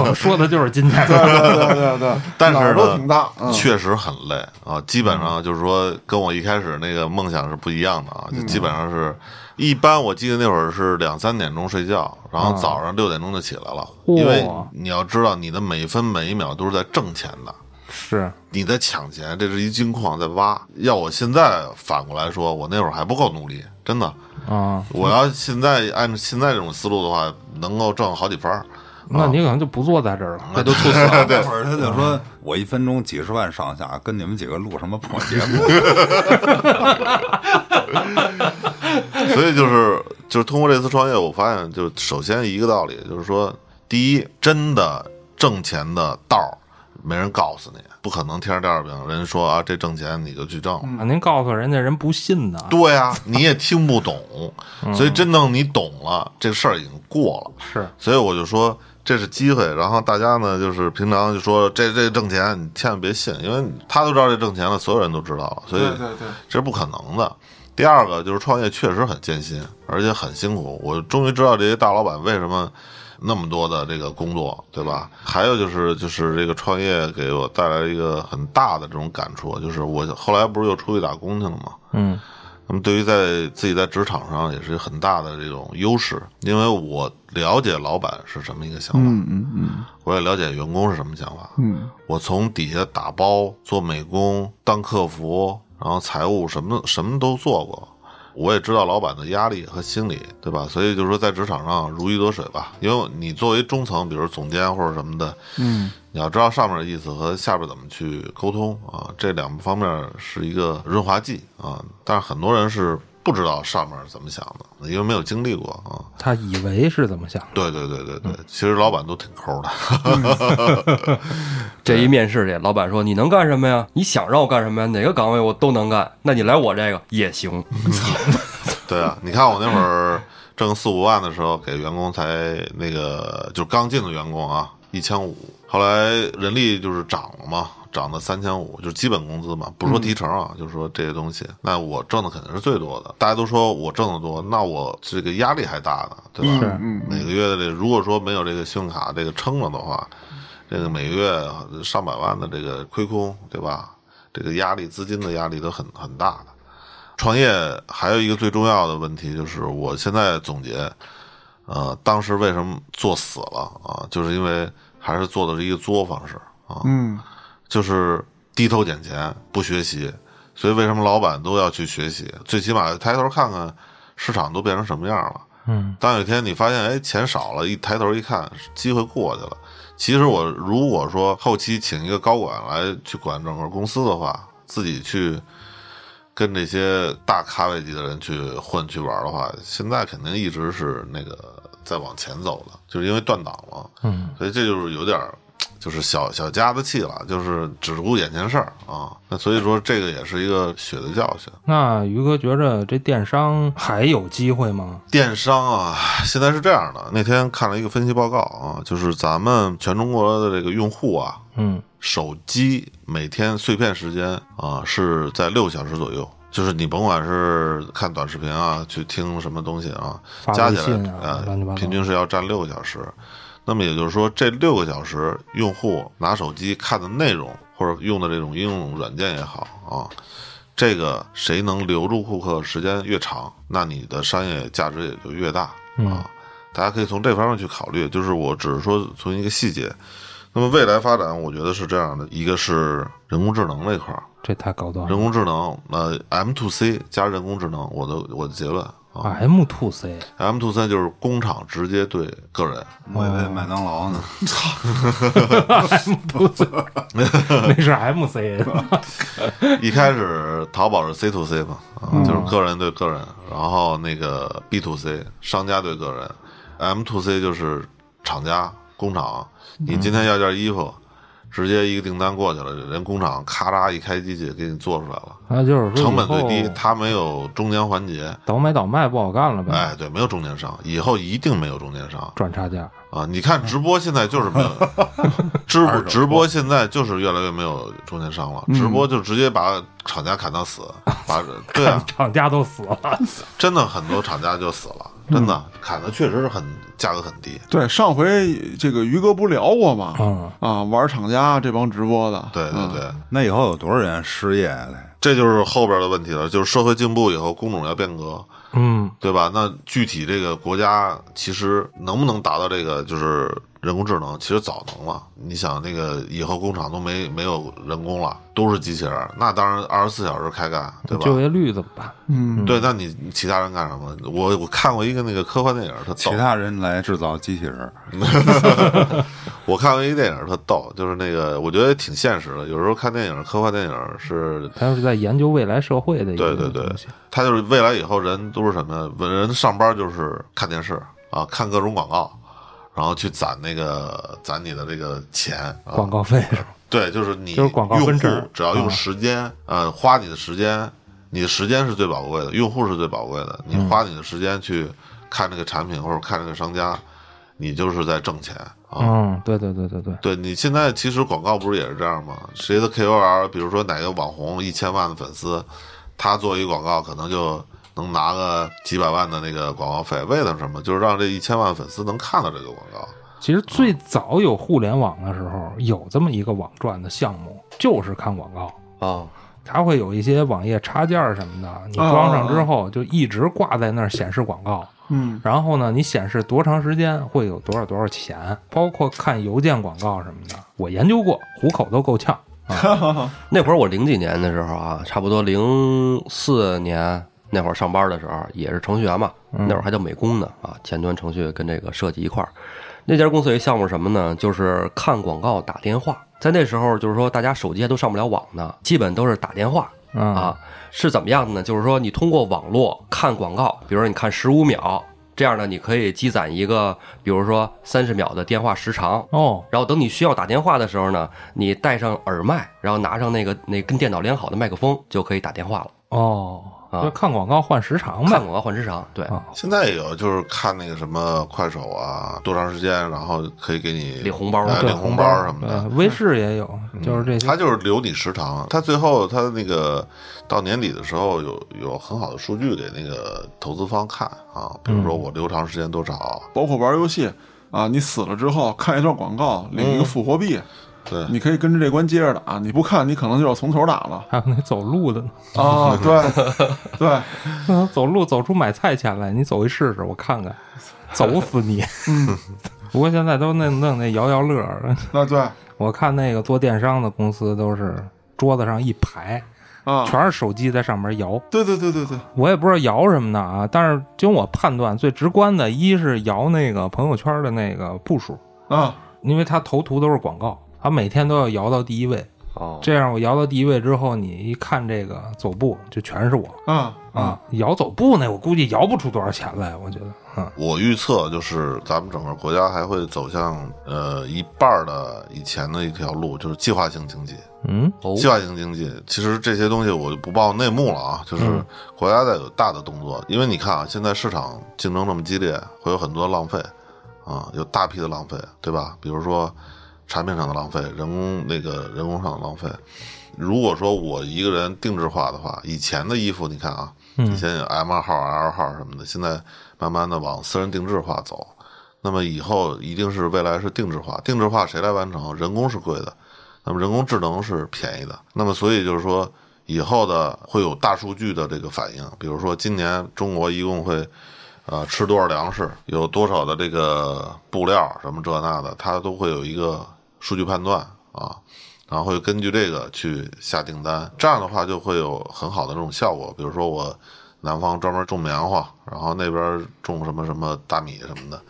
我 *laughs* 说的就是金钱对对对对对，但是哪儿都呢挺大。嗯，确实很累啊。基本上就是说，跟我一开始那个梦想是不一样的啊，就基本上是。一般我记得那会儿是两三点钟睡觉，然后早上六点钟就起来了，因为你要知道，你的每分每一秒都是在挣钱的，是你在抢钱，这是一金矿在挖。要我现在反过来说，我那会儿还不够努力，真的。啊，我要现在按现在这种思路的话，能够挣好几番儿。那你可能就不坐在这儿了。那就猝死了。*laughs* 那会儿他就说：“我一分钟几十万上下，跟你们几个录什么破节目？*laughs* *laughs* 所以就是就是通过这次创业，我发现就首先一个道理，就是说，第一，真的挣钱的道儿没人告诉你，不可能天上掉馅饼，人说啊这挣钱你就去挣。啊，您告诉人家人不信呢。对啊，你也听不懂，所以真正你懂了，这事儿已经过了。是，所以我就说这是机会，然后大家呢就是平常就说这这挣钱，你千万别信，因为他都知道这挣钱了，所有人都知道了，所以对对对，这是不可能的。第二个就是创业确实很艰辛，而且很辛苦。我终于知道这些大老板为什么那么多的这个工作，对吧？还有就是就是这个创业给我带来一个很大的这种感触，就是我后来不是又出去打工去了吗？嗯那么对于在自己在职场上也是很大的这种优势，因为我了解老板是什么一个想法，嗯嗯嗯我也了解员工是什么想法。嗯我从底下打包、做美工、当客服，然后财务什么什么都做过。我也知道老板的压力和心理，对吧？所以就是说，在职场上如鱼得水吧。因为你作为中层，比如总监或者什么的，嗯，你要知道上面的意思和下边怎么去沟通啊，这两方面是一个润滑剂啊。但是很多人是不知道上面怎么想的，因为没有经历过啊。他以为是怎么想的？对对对对对，其实老板都挺抠的。*laughs* 这一面试去，老板说：“你能干什么呀？你想让我干什么呀？哪个岗位我都能干。那你来我这个也行。*laughs* 对啊，你看我那会儿挣四五万的时候，给员工才那个就刚进的员工啊，一千五。后来人力就是涨了嘛，涨到三千五，就是基本工资嘛，不是说提成啊，就是说这些东西。那我挣的肯定是最多的。大家都说我挣的多，那我这个压力还大呢，对吧？是嗯每个月的这个，如果说没有这个信用卡这个撑了的话，这个每个月上百万的这个亏空，对吧？这个压力、资金的压力都很很大的。创业还有一个最重要的问题就是，我现在总结，呃，当时为什么做死了啊？就是因为还是做的是一个作坊式啊，嗯就是低头捡钱不学习，所以为什么老板都要去学习？最起码抬头看看市场都变成什么样了。嗯，当有一天你发现，哎，钱少了，一抬头一看，机会过去了。其实我如果说后期请一个高管来去管整个公司的话，自己去跟这些大咖位级的人去混去玩的话，现在肯定一直是那个在往前走的，就是因为断档了。嗯，所以这就是有点儿。就是小小家子气了，就是只顾眼前事儿啊。那所以说，这个也是一个血的教训。那于哥觉着这电商还有机会吗？电商啊，现在是这样的。那天看了一个分析报告啊，就是咱们全中国的这个用户啊，嗯手机每天碎片时间啊是在六个小时左右。就是你甭管是看短视频啊，去听什么东西啊，发加起来呃平均是要占六个小时。那么也就是说，这六个小时用户拿手机看的内容，或者用的这种应用软件也好啊，这个谁能留住顾客时间越长，那你的商业价值也就越大啊。大家可以从这方面去考虑。就是我只是说从一个细节。那么未来发展，我觉得是这样的：一个是人工智能那块儿，这太高端了。人工智能，那，M to C 加人工智能，我的我的结论啊。M to C，，M to C 就是工厂直接对个人，我以为麦当劳呢。*laughs* 操，M to C，那是 MC，一开始淘宝是 C to C 嘛，啊，就是个人对个人，然后那个 B to C 商家对个人，M to C 就是厂家工厂，你今天要件衣服，直接一个订单过去了，人工厂咔嚓一开机器给你做出来了，那就是成本最低后，它没有中间环节，倒买倒卖不好干了呗，哎，对，没有中间商，以后一定没有中间商。赚差价。啊，你看直播现在就是没有，*laughs* 直播直播现在就是越来越没有中间商了，直播就直接把厂家砍到死，把 *laughs* 对啊，厂家都死了，真的很多厂家就死了，真的砍的确实是很价格很低，对，上回这个于哥不聊过吗？嗯啊，玩厂家这帮直播的，对对对，那以后有多少人失业嘞？这就是后边的问题了，就是社会进步以后，工种要变革，嗯，对吧？那具体这个国家其实能不能达到这个就是人工智能？其实早能了。你想，那个以后工厂都没没有人工了，都是机器人，那当然二十四小时开干，对吧？就业率怎么办？嗯，对，那你其他人干什么？我我看过一个那个科幻电影，特逗。其他人来制造机器人，*laughs* 我看过一个电影特逗，就是那个我觉得挺现实的。有时候看电影，科幻电影是，他是在研究未来社会的一个对对对东西。，他就是未来以后人都是什么呀？人上班就是看电视啊，看各种广告，然后去攒那个攒你的这个钱啊。广告费是吧？对，就是你就是广告用户分只要用啊时间，呃，花你的时间，你的时间是最宝贵的，用户是最宝贵的。你花你的时间去看这个产品或者看这个商家，你就是在挣钱啊。嗯，对对对对对，对你现在其实广告不是也是这样吗？谁的 KOL，比如说哪个网红一千万的粉丝，他做一广告可能就能拿个几百万的那个广告费，为了什么？就是让这一千万粉丝能看到这个广告。其实最早有互联网的时候，有这么一个网赚的项目，就是看广告。啊，它会有一些网页插件什么的，你装上之后就一直挂在那儿显示广告。嗯，然后呢，你显示多长时间会有多少多少钱，包括看邮件广告什么的，我研究过，虎口都够呛。*laughs* 那会儿我零几年的时候啊，差不多零四年那会儿上班的时候，也是程序员嘛，那会儿还叫美工呢啊，前端程序跟这个设计一块儿。那家公司有一项目是什么呢？就是看广告打电话。在那时候，就是说大家手机还都上不了网呢，基本都是打电话啊啊。是怎么样的呢？就是说你通过网络看广告，比如说你看十五秒，这样呢，你可以积攒一个，比如说三十秒的电话时长。哦，然后等你需要打电话的时候呢，你戴上耳麦，然后拿上那个那跟电脑连好的麦克风，就可以打电话了。哦，啊。就看广告换时长呗。看广告换时长，对，啊。现在也有，就是看那个什么快手啊，多长时间，然后可以给你领红包。哎领红包什么的。对，微视也有，就是这些。它就是留你时长，他最后它那个到年底的时候有有很好的数据给那个投资方看啊，比如说我留长时间多少，包括玩游戏啊，你死了之后看一段广告，领一个复活币，对，你可以跟着这关接着打，你不看，你可能就要从头打了。还有那走路的呢，啊。*laughs* 对对，走路走出买菜钱来，你走一试试，我看看，走死你！嗯，不过现在都那弄那摇摇乐儿，那对。我看那个做电商的公司都是桌子上一排，啊，全是手机在上面摇。对对对对对，我也不知道摇什么的啊，但是经我判断，最直观的一是摇那个朋友圈的那个步数，啊，因为它头图都是广告，它每天都要摇到第一位。哦，这样我摇到第一位之后，你一看这个走步，就全是我啊啊。摇走步呢，我估计摇不出多少钱来，我觉得啊。我预测就是咱们整个国家还会走向呃一半儿的以前的一条路，就是计划性经济。嗯哦计划性经济，其实这些东西我就不报内幕了啊，就是国家在有大的动作，因为你看啊，现在市场竞争这么激烈，会有很多浪费啊，有大批的浪费，对吧？比如说产品上的浪费，人工那个人工上的浪费。如果说我一个人定制化的话，以前的衣服你看啊，以前有 M 二号、L 号什么的，现在慢慢的往私人定制化走。那么以后一定是未来是定制化，定制化谁来完成？人工是贵的，那么人工智能是便宜的。那么所以就是说，以后的会有大数据的这个反应，比如说今年中国一共会。呃，吃多少粮食，有多少的这个布料，什么这那的，它都会有一个数据判断啊，然后会根据这个去下订单，这样的话就会有很好的这种效果。比如说我南方专门种棉花，然后那边种什么什么大米什么的，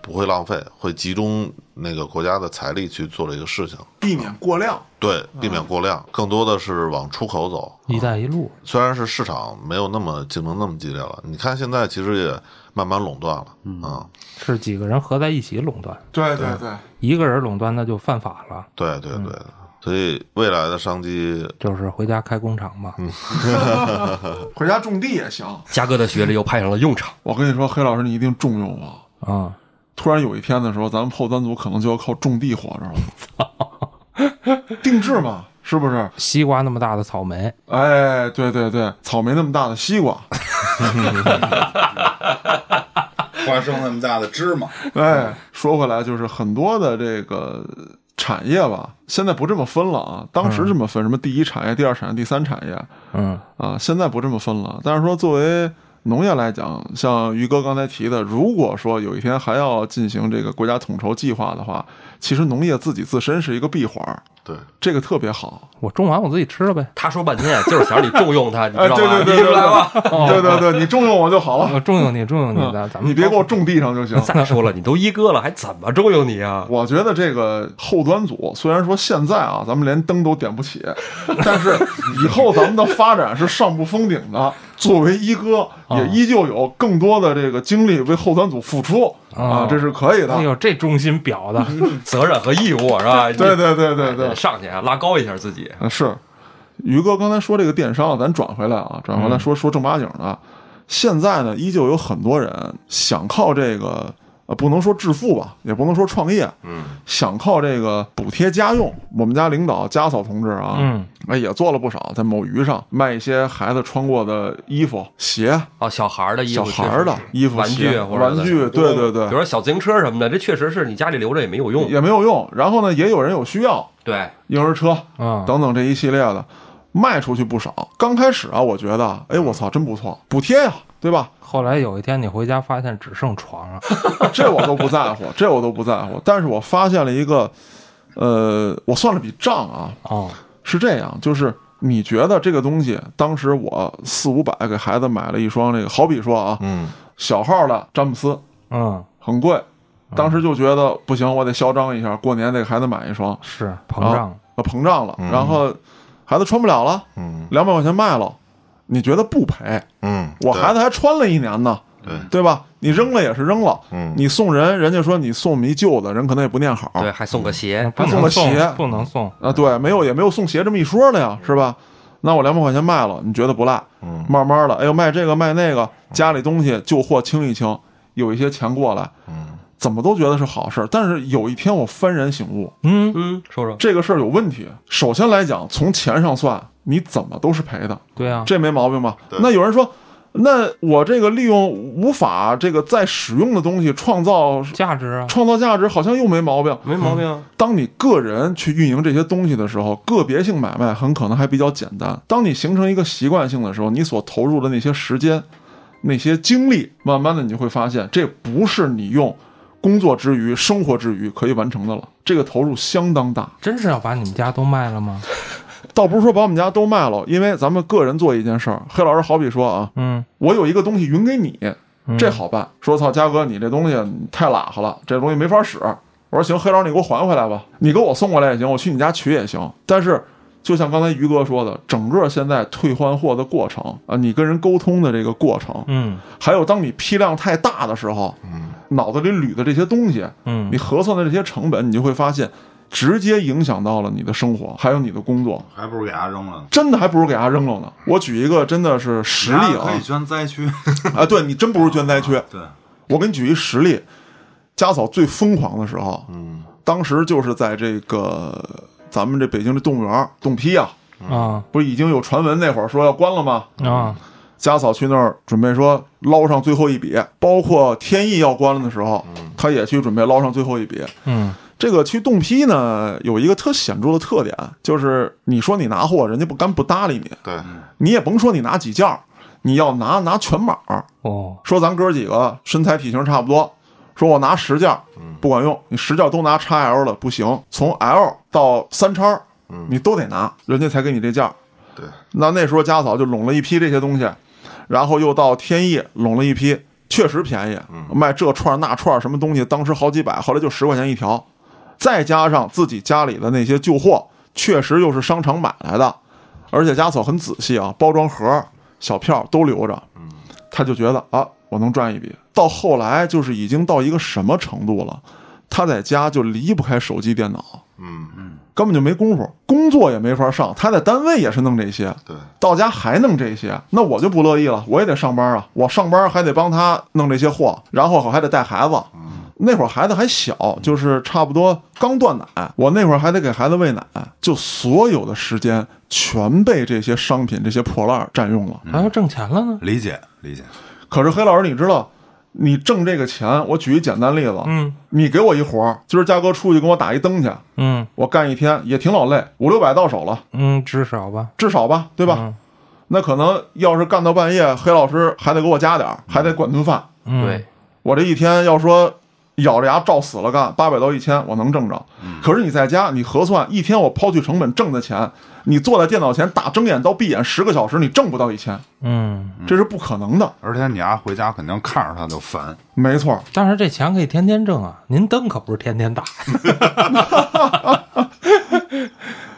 不会浪费，会集中那个国家的财力去做这个事情，避免过量。对，避免过量，更多的是往出口走。一带一路虽然是市场没有那么竞争那么激烈了，你看现在其实也慢慢垄断了，啊，是几个人合在一起垄断，对对对，一个人垄断那就犯法了。对对对，所以未来的商机，就是回家开工厂吧。*laughs* 回家种地也行。嘉哥的学历又派上了用场。我跟你说，黑老师，你一定重用我。啊，突然有一天的时候，咱们后端组可能就要靠种地活着了。*laughs* 定制嘛，是不是？西瓜那么大的草莓，哎，对对对，草莓那么大的西瓜，花生那么大的芝麻，哎，说回来就是很多的这个产业吧，现在不这么分了啊。当时这么分，什么第一产业、第二产业、第三产业嗯，啊，现在不这么分了。但是说作为农业来讲，像于哥刚才提的，如果说有一天还要进行这个国家统筹计划的话，其实农业自己自身是一个闭环儿，对，这个特别好。我种完我自己吃了呗。他说半天就是想让你重用他，*laughs* 你知哎，道吗？对对？对对对，你重用我就好了，我重用你，重用你的，咱们你别给我种地上就行。再说了，你都一哥了，还怎么重用你啊？我觉得这个后端组虽然说现在啊，咱们连灯都点不起，但是以后咱们的发展是上不封顶的。作为一哥，也依旧有更多的这个精力为后端组付出啊啊，这是可以的哎。呦，这忠心表的，*laughs* 责任和义务是吧？*laughs* 对对对对对，上去啊，拉高一下自己。啊是。于哥刚才说这个电商，咱转回来啊，转回来说说正八经的。现在呢，依旧有很多人想靠这个，呃，不能说致富吧，也不能说创业，嗯，想靠这个补贴家用。我们家领导家嫂同志啊，嗯，哎，也做了不少，在某鱼上卖一些孩子穿过的衣服、鞋、啊，小孩儿的衣小服，孩儿的衣服、玩具鞋或者玩具，对对对比如，说小自行车什么的，这确实是你家里留着也没有用。也没有用。然后呢，也有人有需要，对，婴儿车啊，等等这一系列的，卖出去不少。刚开始啊，我觉得，哎，我操，真不错，补贴呀，对吧？后来有一天你回家发现只剩床了，*laughs* 这我都不在乎，*laughs* 这我都不在乎。但是我发现了一个，呃，我算了笔账啊，哦，是这样，就是你觉得这个东西，当时我四五百给孩子买了一双这个，好比说啊，嗯，小号的詹姆斯嗯，很贵，当时就觉得不行，我得嚣张一下，过年得给孩子买一双，是膨胀。啊，呃膨胀了，嗯。然后孩子穿不了了，嗯。两百块钱卖了，你觉得不赔？嗯，我孩子还穿了一年呢，对，对吧？你扔了也是扔了，嗯。你送人，人家说你送我们一旧的，人可能也不念好，对，还送个鞋，不还送个鞋，不能送，啊，对，没有也没有送鞋这么一说的呀，是吧？那我两百块钱卖了，你觉得不赖？嗯。慢慢的，哎呦，卖这个卖那个，家里东西旧货清一清，有一些钱过来，嗯怎么都觉得是好事儿。但是有一天我幡然醒悟，嗯，嗯，说说，这个事儿有问题。首先来讲，从钱上算，你怎么都是赔的，对啊，这没毛病吧？那有人说，那我这个利用无法这个再使用的东西创造价值啊，创造价值，好像又没毛病。没毛病啊。当你个人去运营这些东西的时候，个别性买卖很可能还比较简单。当你形成一个习惯性的时候，你所投入的那些时间、那些精力，慢慢的你就会发现，这不是你用工作之余、生活之余可以完成的了。这个投入相当大，真是要把你们家都卖了吗？倒不是说把我们家都卖了，因为咱们个人做一件事儿。黑老师好比说啊，嗯，我有一个东西匀给你，嗯这好办。说操，嘉哥，你这东西太拉哈了，这东西没法使。我说行，黑老师你给我还回来吧，你给我送过来也行，我去你家取也行。但是就像刚才于哥说的，整个现在退换货的过程啊，你跟人沟通的这个过程，嗯还有当你批量太大的时候，嗯脑子里捋的这些东西，嗯你核算的这些成本，你就会发现，直接影响到了你的生活，还有你的工作。还不如给它扔了呢。真的还不如给它扔了呢。我举一个真的是实例啊可以捐灾区。啊，对你真不如捐灾区。*laughs* 对，我给你举一实例，家嫂最疯狂的时候，嗯当时就是在这个咱们这北京这动物园冻批啊，啊。不是已经有传闻那会儿说要关了吗？啊。家嫂去那儿准备说捞上最后一笔，包括天意要关了的时候，他也去准备捞上最后一笔。嗯。这个去冻批呢，有一个特显著的特点，就是你说你拿货，人家不干不搭理你，对，你也甭说你拿几件儿，你要拿拿全码儿。哦。说咱哥几个身材体型差不多，说我拿十件儿不管用，你十件都拿 XL 的不行，从 L 到三叉，你都得拿，人家才给你这件。对，那那时候家嫂就拢了一批这些东西，然后又到天意拢了一批，确实便宜，卖这串那串什么东西，当时好几百，后来就十块钱一条，再加上自己家里的那些旧货，确实又是商场买来的，而且家嫂很仔细啊，包装盒、小票都留着，他就觉得啊，我能赚一笔。到后来就是已经到一个什么程度了，他在家就离不开手机、电脑，嗯嗯，根本就没工夫，工作也没法上。他在单位也是弄这些，对，到家还弄这些，那我就不乐意了，我也得上班啊，我上班还得帮他弄这些货，然后我还得带孩子。那会儿孩子还小，就是差不多刚断奶，我那会儿还得给孩子喂奶，就所有的时间全被这些商品、这些破烂占用了。还要挣钱了呢。理解理解，可是黑老师，你知道，你挣这个钱，我举一简单例子，嗯。你给我一活儿，今儿嘉哥出去给我打一灯去，嗯。我干一天也挺老累，五六百到手了，嗯，至少吧，至少吧，对吧？嗯。那可能要是干到半夜，黑老师还得给我加点儿，还得管顿饭。嗯。对，我这一天要说咬着牙照死了干，八百到一千我能挣着。可是你在家，你核算一天我抛去成本挣的钱，你坐在电脑前打睁眼到闭眼十个小时，你挣不到一千，嗯，这是不可能的。而且你丫回家肯定看着他就烦，没错，但是这钱可以天天挣啊，您灯可不是天天打。*laughs*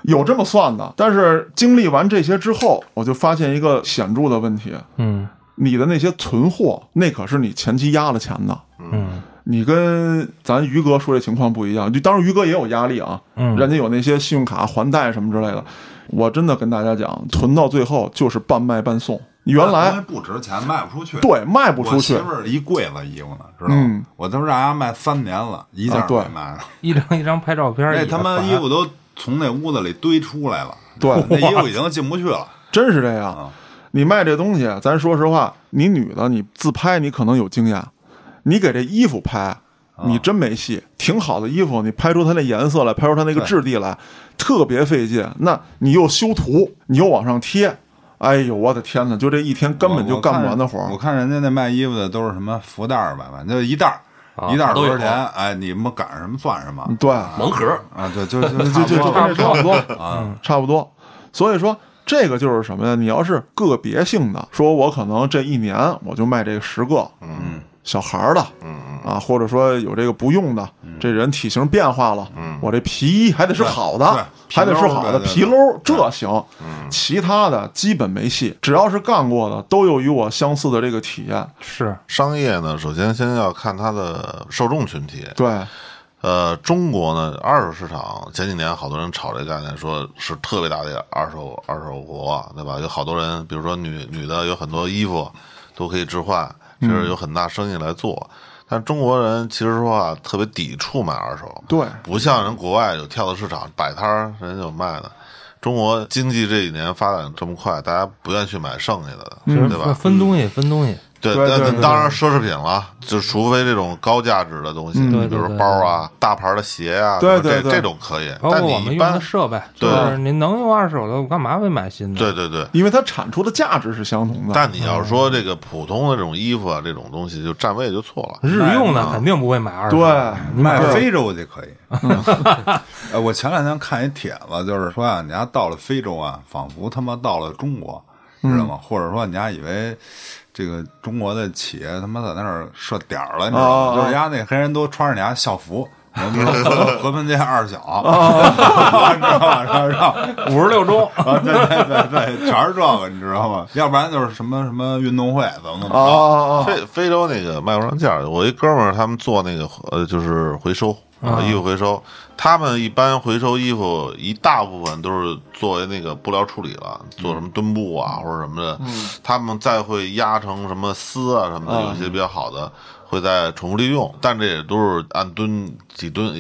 有这么算的。但是经历完这些之后，我就发现一个显著的问题：嗯你的那些存货，那可是你前期压了钱的。嗯你跟咱于哥说这情况不一样，就当然于哥也有压力啊，嗯人家有那些信用卡还贷什么之类的。我真的跟大家讲，囤到最后就是半卖半送。原来不值钱，卖不出去。对卖不出去我媳妇，儿一柜子衣服呢，知道吗？嗯我都让人家卖三年了，一件没卖呢。一张一张拍照片儿也那他妈衣服都从那屋子里堆出来了，*laughs* 对那衣服已经进不去了。真是这样啊。你卖这东西，咱说实话，你女的你自拍你可能有经验，你给这衣服拍，你真没戏。挺好的衣服，你拍出它那颜色来，拍出它那个质地来，特别费劲。那你又修图，你又往上贴，哎呦我的天哪！就这一天根本就干不完的活儿。我看人家那卖衣服的都是什么福袋儿吧，反正就一袋儿，一袋儿多少钱？哎，你们赶上什么算什么对，盲盒，啊？对，就就 *laughs* 就就就差不多跟这差不多，啊。差不多。所以说，这个就是什么呀？你要是个别性的，说我可能这一年我就卖这十个，嗯，小孩儿的，嗯啊，或者说有这个不用的，这人体型变化了，我这皮衣还得是好的，还得是好的皮褛皮褛，这行。其他的基本没戏，只要是干过的，都有与我相似的这个体验。是商业呢，首先先要看它的受众群体。对，呃，中国呢，二手市场前几年好多人炒这个概念，说是特别大的二手二手国，对吧？有好多人，比如说女女的有很多衣服都可以置换，这是有很大生意来做。但中国人其实说话特别抵触买二手，对，不像人国外有跳蚤市场摆摊儿，人家有卖的。中国经济这几年发展这么快，大家不愿意去买剩下的，就是对吧？分东西分东西，对，那对对对当然奢侈品了，就除非这种高价值的东西，嗯对对比如说包啊、大牌的鞋啊，对对对这这种可以。包括但我们用你一般的设备，就对是你能用二手的，我干嘛非买新的？对对对。因为它产出的价值是相同的。但你要说这个普通的这种衣服啊，这种东西就站位就错了。日用的肯定不会买二手。对，卖对非洲去可以。呃，我前两天看一帖子，就是说啊，你家到了非洲啊，仿佛他妈到了中国，知道吗？或者说你家以为这个中国的企业他妈在那儿设点儿了，你知道哦吗？就是人家那黑人都穿着你家校服。*laughs* 和和平街二小，*laughs* 你知道吧？然后五十六中，*laughs* 啊，对对对对，全是这个，你知道吗？要不然就是什么什么运动会怎么怎么啊着。非非洲那个卖不上价，我一哥们儿他们做那个呃，就是回收啊，衣服回收。他们一般回收衣服，一大部分都是作为那个布料处理了，做什么墩布啊或者什么的。他们再会压成什么丝啊什么的，有一些比较好的，会再重复利用，但这也都是按吨几吨，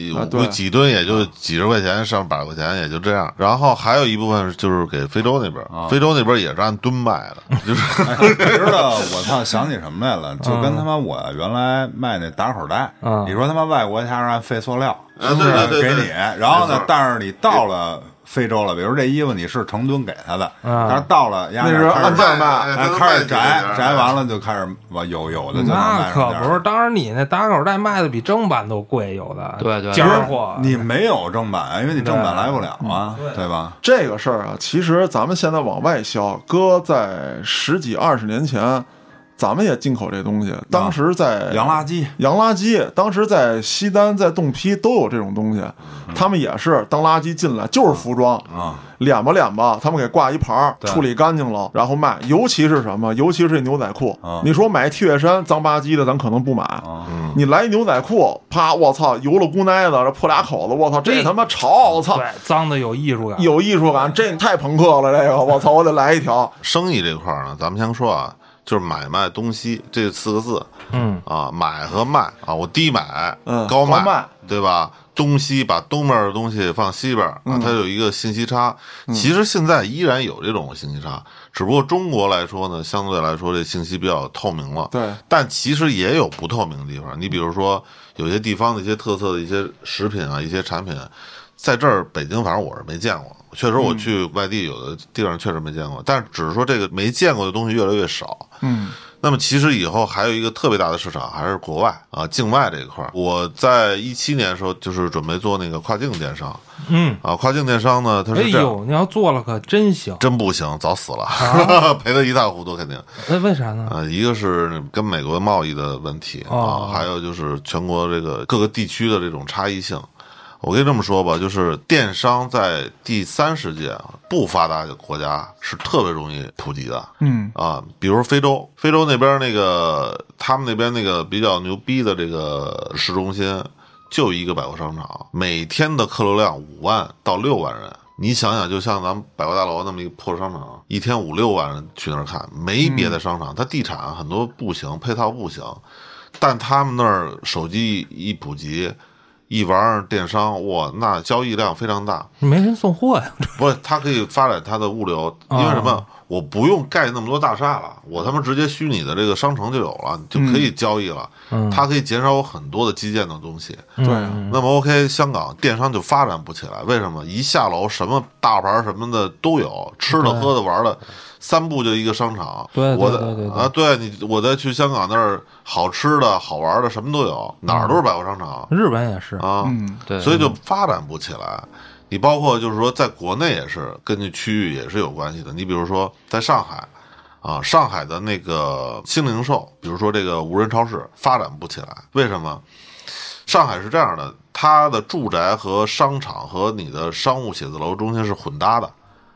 几吨也就几十块钱上百块钱，也就这样。然后还有一部分就是给非洲那边，非洲那边也是按吨卖的，就是哎你知道我操想起什么来了？就跟他妈我原来卖那打口袋，嗯你说他妈外国他是按废塑料，啊对对对对给你，然后，呢但是你到了非洲了，比如这衣服你是成吨给他的，嗯但是到了丫那是开始按价卖哎哎，开始摘，摘完了就开始往有有的就能那可不是，当然你那打口袋卖的比正版都贵，有的对对尖儿货，你没有正版啊，因为你正版来不了啊，对吧？这个事儿啊，其实咱们现在往外销，搁在十几二十年前，咱们也进口这东西。当时在洋垃圾，洋垃圾，当时在西单、在洞批都有这种东西，他们也是当垃圾进来，就是服装。啊，敛吧敛吧，他们给挂一盘儿，处理干净了，然后卖。尤其是什么？尤其是这牛仔裤。啊，你说买 T 恤衫脏吧唧的，咱可能不买。啊，你来一牛仔裤，啪，我操，油了咕奶的，这破俩口子，我操，这他妈潮，我操，对脏的有艺术感，有艺术感，这太朋克了，这个，我操，我得来一条。生意这块儿呢，咱们先说啊，就是买卖东西这四个字嗯，啊，买和卖啊，我低买，嗯高高卖对吧？东西把东边的东西放西边它有一个信息差。其实现在依然有这种信息差，只不过中国来说呢，相对来说这信息比较透明了。对，但其实也有不透明的地方。你比如说，有些地方的一些特色的一些食品啊，一些产品，在这儿北京反正我是没见过。确实，我去外地有的地方确实没见过，但是只是说这个没见过的东西越来越少。嗯，那么其实以后还有一个特别大的市场，还是国外啊，境外这一块儿。我在一七年的时候，就是准备做那个跨境电商嗯，啊，跨境电商呢，它哎呦，你要做了可真行，真不行，早死了，啊 *laughs* 赔得一塌糊涂，肯定。那，为啥呢？啊，一个是跟美国贸易的问题哦啊，还有就是全国这个各个地区的这种差异性。我跟你这么说吧，就是电商在第三世界啊不发达的国家是特别容易普及的。嗯啊，比如非洲，非洲那边那个他们那边那个比较牛逼的这个市中心，就一个百货商场，每天的客流量五万到六万人。你想想，就像咱们百货大楼那么一个破商场，一天五六万人去那儿看，没别的商场，它地产很多不行，配套不行，但他们那儿手机一普及，一玩儿电商，哇，那交易量非常大。没人送货呀，不是，它可以发展它的物流，因为什么？我不用盖那么多大厦了，我他妈直接虚拟的这个商城就有了，就可以交易了。嗯它可以减少我很多的基建的东西。对嗯那么 OK，香港电商就发展不起来，为什么？一下楼什么大牌什么的都有，吃的、喝的、玩的，三步就一个商场。对对我啊，对你，我再去香港那儿，好吃的好玩的什么都有，哪儿都是百货商场日本也是，啊。嗯对，所以就发展不起来。你包括就是说，在国内也是根据区域也是有关系的。你比如说，在上海，啊，上海的那个新零售，比如说这个无人超市发展不起来，为什么？上海是这样的，它的住宅和商场和你的商务写字楼中心是混搭的。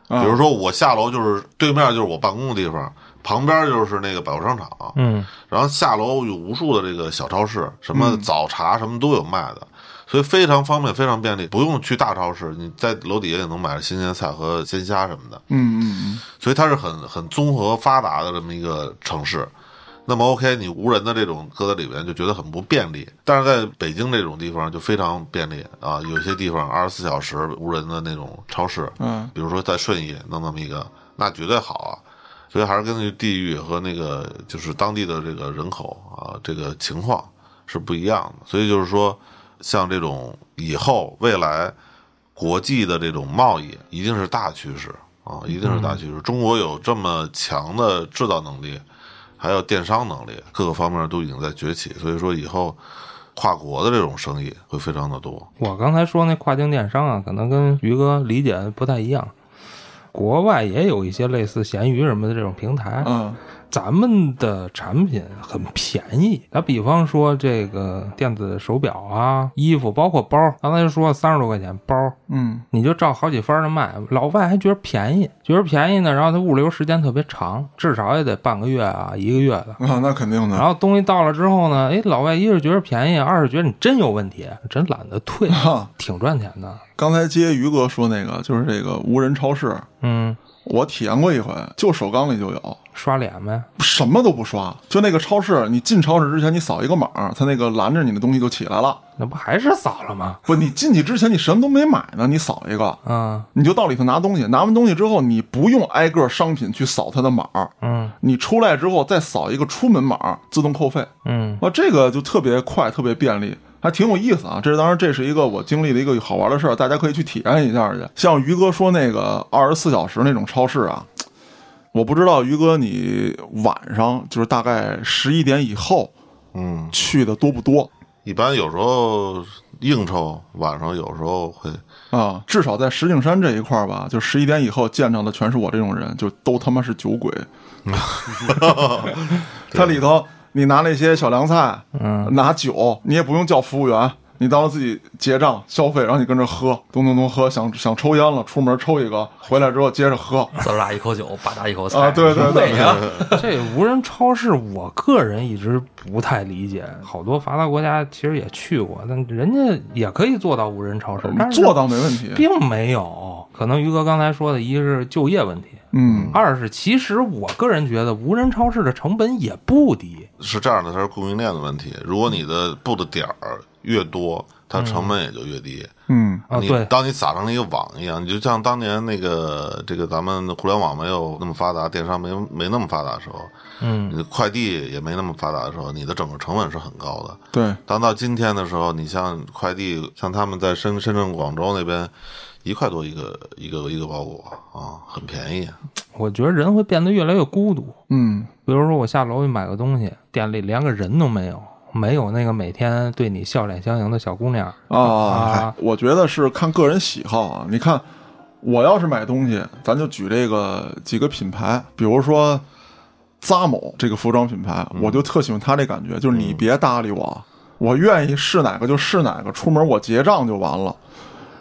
啊。比如说，我下楼就是对面就是我办公的地方，旁边就是那个百货商场，嗯，然后下楼有无数的这个小超市，什么早茶什么都有卖的，所以非常方便，非常便利，不用去大超市，你在楼底下也能买新鲜菜和鲜虾什么的，嗯嗯。所以它是很很综合发达的这么一个城市。那么 OK，你无人的这种搁在里边就觉得很不便利，但是在北京这种地方就非常便利啊，有些地方二十四小时无人的那种超市，嗯比如说在顺义弄那么一个，那绝对好啊。所以还是根据地域和那个就是当地的这个人口啊，这个情况是不一样的。所以就是说，像这种以后未来国际的这种贸易一定是大趋势啊，一定是大趋势。中国有这么强的制造能力，还有电商能力，各个方面都已经在崛起。所以说以后跨国的这种生意会非常的多。我刚才说那跨境电商啊，可能跟于哥理解不太一样。国外也有一些类似闲鱼什么的这种平台，嗯咱们的产品很便宜。打比方说这个电子手表啊、衣服，包括包，刚才说三十多块钱包，嗯你就照好几番的卖，老外还觉得便宜，觉得便宜呢，然后它物流时间特别长，至少也得半个月啊、一个月的。啊，那肯定的然后东西到了之后呢，哎，老外一是觉得便宜，二是觉得你真有问题，真懒得退，哈。挺赚钱的。刚才接于哥说那个，就是这个无人超市，嗯我体验过一回，就首钢里就有，刷脸呗。什么都不刷，就那个超市，你进超市之前你扫一个码，它那个拦着你的东西就起来了。那不还是扫了吗？*laughs* 不，你进去之前你什么都没买呢，你扫一个，嗯你就到里头拿东西，拿完东西之后，你不用挨个商品去扫它的码，嗯你出来之后再扫一个出门码，自动扣费。嗯啊，这个就特别快，特别便利，还挺有意思啊。这是当然，这是一个我经历的一个好玩的事儿，大家可以去体验一下去。像于哥说那个二十四小时那种超市啊，我不知道于哥你晚上就是大概十一点以后嗯，去的多不多一般有时候应酬，晚上有时候会，啊？至少在石景山这一块儿吧，就十一点以后见着的全是我这种人，就都他妈是酒鬼。*laughs* *laughs* 它里头你拿那些小凉菜，嗯，拿酒，你也不用叫服务员，你到时候自己结账消费，然后你跟着喝，咚咚咚喝，想想抽烟了，出门抽一个，回来之后接着喝 *laughs* 滋啦一口酒，吧嗒一口菜啊，对对对！*laughs* 这无人超市，我个人一直不太理解。好多发达国家其实也去过，但人家也可以做到无人超市，但是做到没问题。并没有。可能于哥刚才说的，一是就业问题，嗯，二是其实我个人觉得无人超市的成本也不低。是这样的，它是供应链的问题。如果你的布的点儿越多，它成本也就越低。嗯啊，对，你当你撒成一个网一样，你就像当年那个这个咱们互联网没有那么发达，电商没没那么发达的时候，嗯你的快递也没那么发达的时候，你的整个成本是很高的。对，当到今天的时候，你像快递，像他们在深深圳、广州那边，一块多一个一个一个包裹啊，很便宜。我觉得人会变得越来越孤独。嗯比如说我下楼去买个东西，店里连个人都没有，没有那个每天对你笑脸相迎的小姑娘。啊啊我觉得是看个人喜好啊。你看，我要是买东西，咱就举这个几个品牌，比如说 Zamo 这个服装品牌，我就特喜欢它这感觉，就是你别搭理我，我愿意试哪个就试哪个，出门我结账就完了。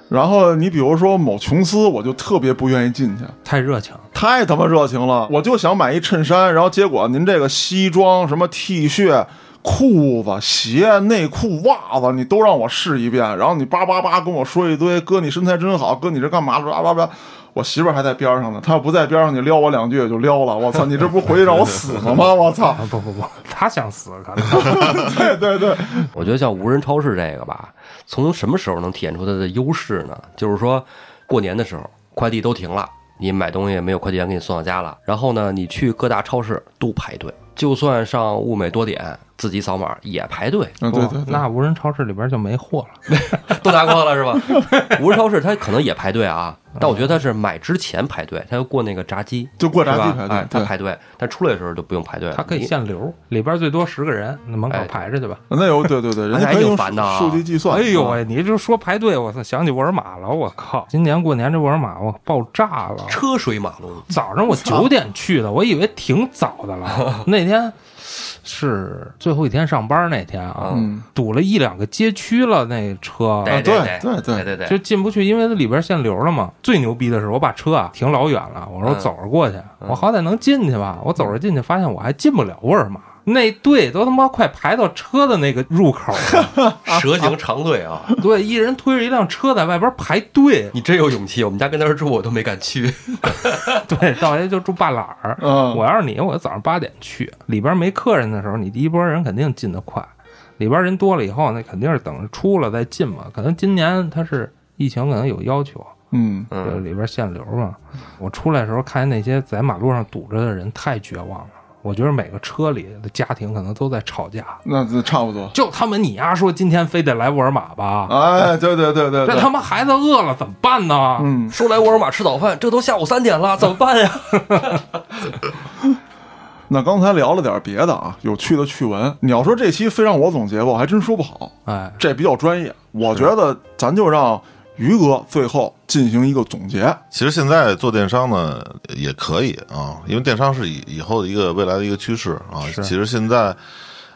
然后你比如说某琼斯，我就特别不愿意进去，太热情，太他妈热情了！我就想买一衬衫，然后结果您这个西装、什么 T 恤、裤子、鞋、内裤、袜子，你都让我试一遍，然后你叭叭叭跟我说一堆，哥你身材真好，哥你这干嘛？叭叭叭。我媳妇儿还在边上呢，她要不在边上，你撩我两句也就撩了。我操，你这不回去让我死了吗？我操！啊不不不，她想死可能。*laughs* 对对对，我觉得像无人超市这个吧，从什么时候能体现出它的优势呢？就是说，过年的时候快递都停了，你买东西没有快递员给你送到家了，然后呢，你去各大超市都排队，就算上物美多点自己扫码也排队，嗯对对对，那无人超市里边就没货了。*laughs* 都拿光了是吧？*laughs* 无人超市它可能也排队啊，但我觉得它是买之前排队，它要过那个闸机。就过闸机排队哎，它排队，但出来的时候就不用排队了。它可以限流，里边最多十个人，那门口哎排着去吧。那有对对对，人家还可以用挺烦的啊数据计算。啊哎呦喂，你就说排队，我操，想起沃尔玛了，我靠！今年过年这沃尔玛我爆炸了。车水马龙，早上我九点去的，我以为挺早的了。*laughs* 那天是最后一天上班那天啊，嗯。堵了一两个街区了，那车。对对对对对。就进不去，因为它里边限流了嘛。最牛逼的是，我把车啊停老远了，我说我嗯走着过去，我好歹能进去吧。我走着进去，发现我还进不了沃尔玛，那队都他妈快排到车的那个入口了。*laughs* 蛇形长队啊！*laughs* 对，一人推着一辆车在外边排队。你真有勇气，我们家跟那儿住，我都没敢去。*laughs* 对，到家就住半拉儿。嗯我要是你，我早上八点去，里边没客人的时候，你第一波人肯定进得快。里边人多了以后，那肯定是等着出了再进嘛。可能今年它是疫情，可能有要求，嗯就里边限流嘛。我出来的时候看见那些在马路上堵着的人，太绝望了。我觉得每个车里的家庭可能都在吵架，那那差不多。就他们你丫说今天非得来沃尔玛吧？哎，对对对对对，这他妈孩子饿了怎么办呢？嗯，说来沃尔玛吃早饭，这都下午三点了，怎么办呀？*laughs* 那刚才聊了点别的啊，有趣的趣闻。你要说这期非让我总结吧，我还真说不好，哎，这比较专业。我觉得咱就让于哥最后进行一个总结。其实现在做电商呢也可以啊，因为电商是以以后的一个未来的一个趋势啊。是其实现在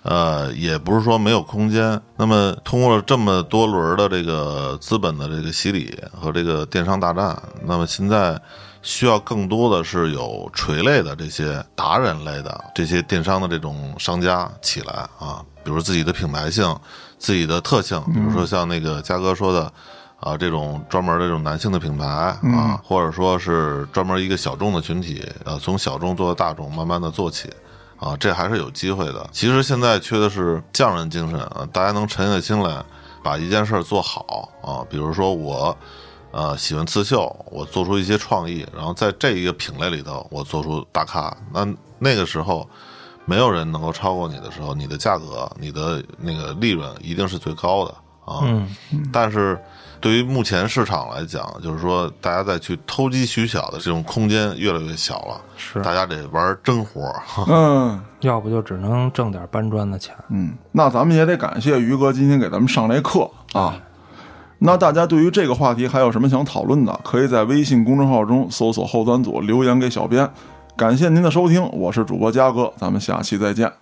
呃也不是说没有空间。那么通过了这么多轮的这个资本的这个洗礼和这个电商大战，那么现在需要更多的是有垂类的这些达人类的这些电商的这种商家起来啊，比如自己的品牌性、自己的特性，比如说像那个嘉哥说的。啊，这种专门的这种男性的品牌啊，或者说是专门一个小众的群体，呃，从小众做到大众，慢慢的做起，啊，这还是有机会的。其实现在缺的是匠人精神啊，大家能沉下心来把一件事儿做好啊。比如说我，呃，喜欢刺绣，我做出一些创意，然后在这一个品类里头，我做出大咖，那那个时候。没有人能够超过你的时候，你的价格、你的那个利润一定是最高的啊。但是，对于目前市场来讲，就是说大家再去偷鸡取巧的这种空间越来越小了。是，大家得玩真活儿。*laughs* 嗯，要不就只能挣点搬砖的钱。嗯，那咱们也得感谢于哥今天给咱们上这课啊。那大家对于这个话题还有什么想讨论的，可以在微信公众号中搜索“后端组”留言给小编。感谢您的收听，我是主播嘉哥，咱们下期再见。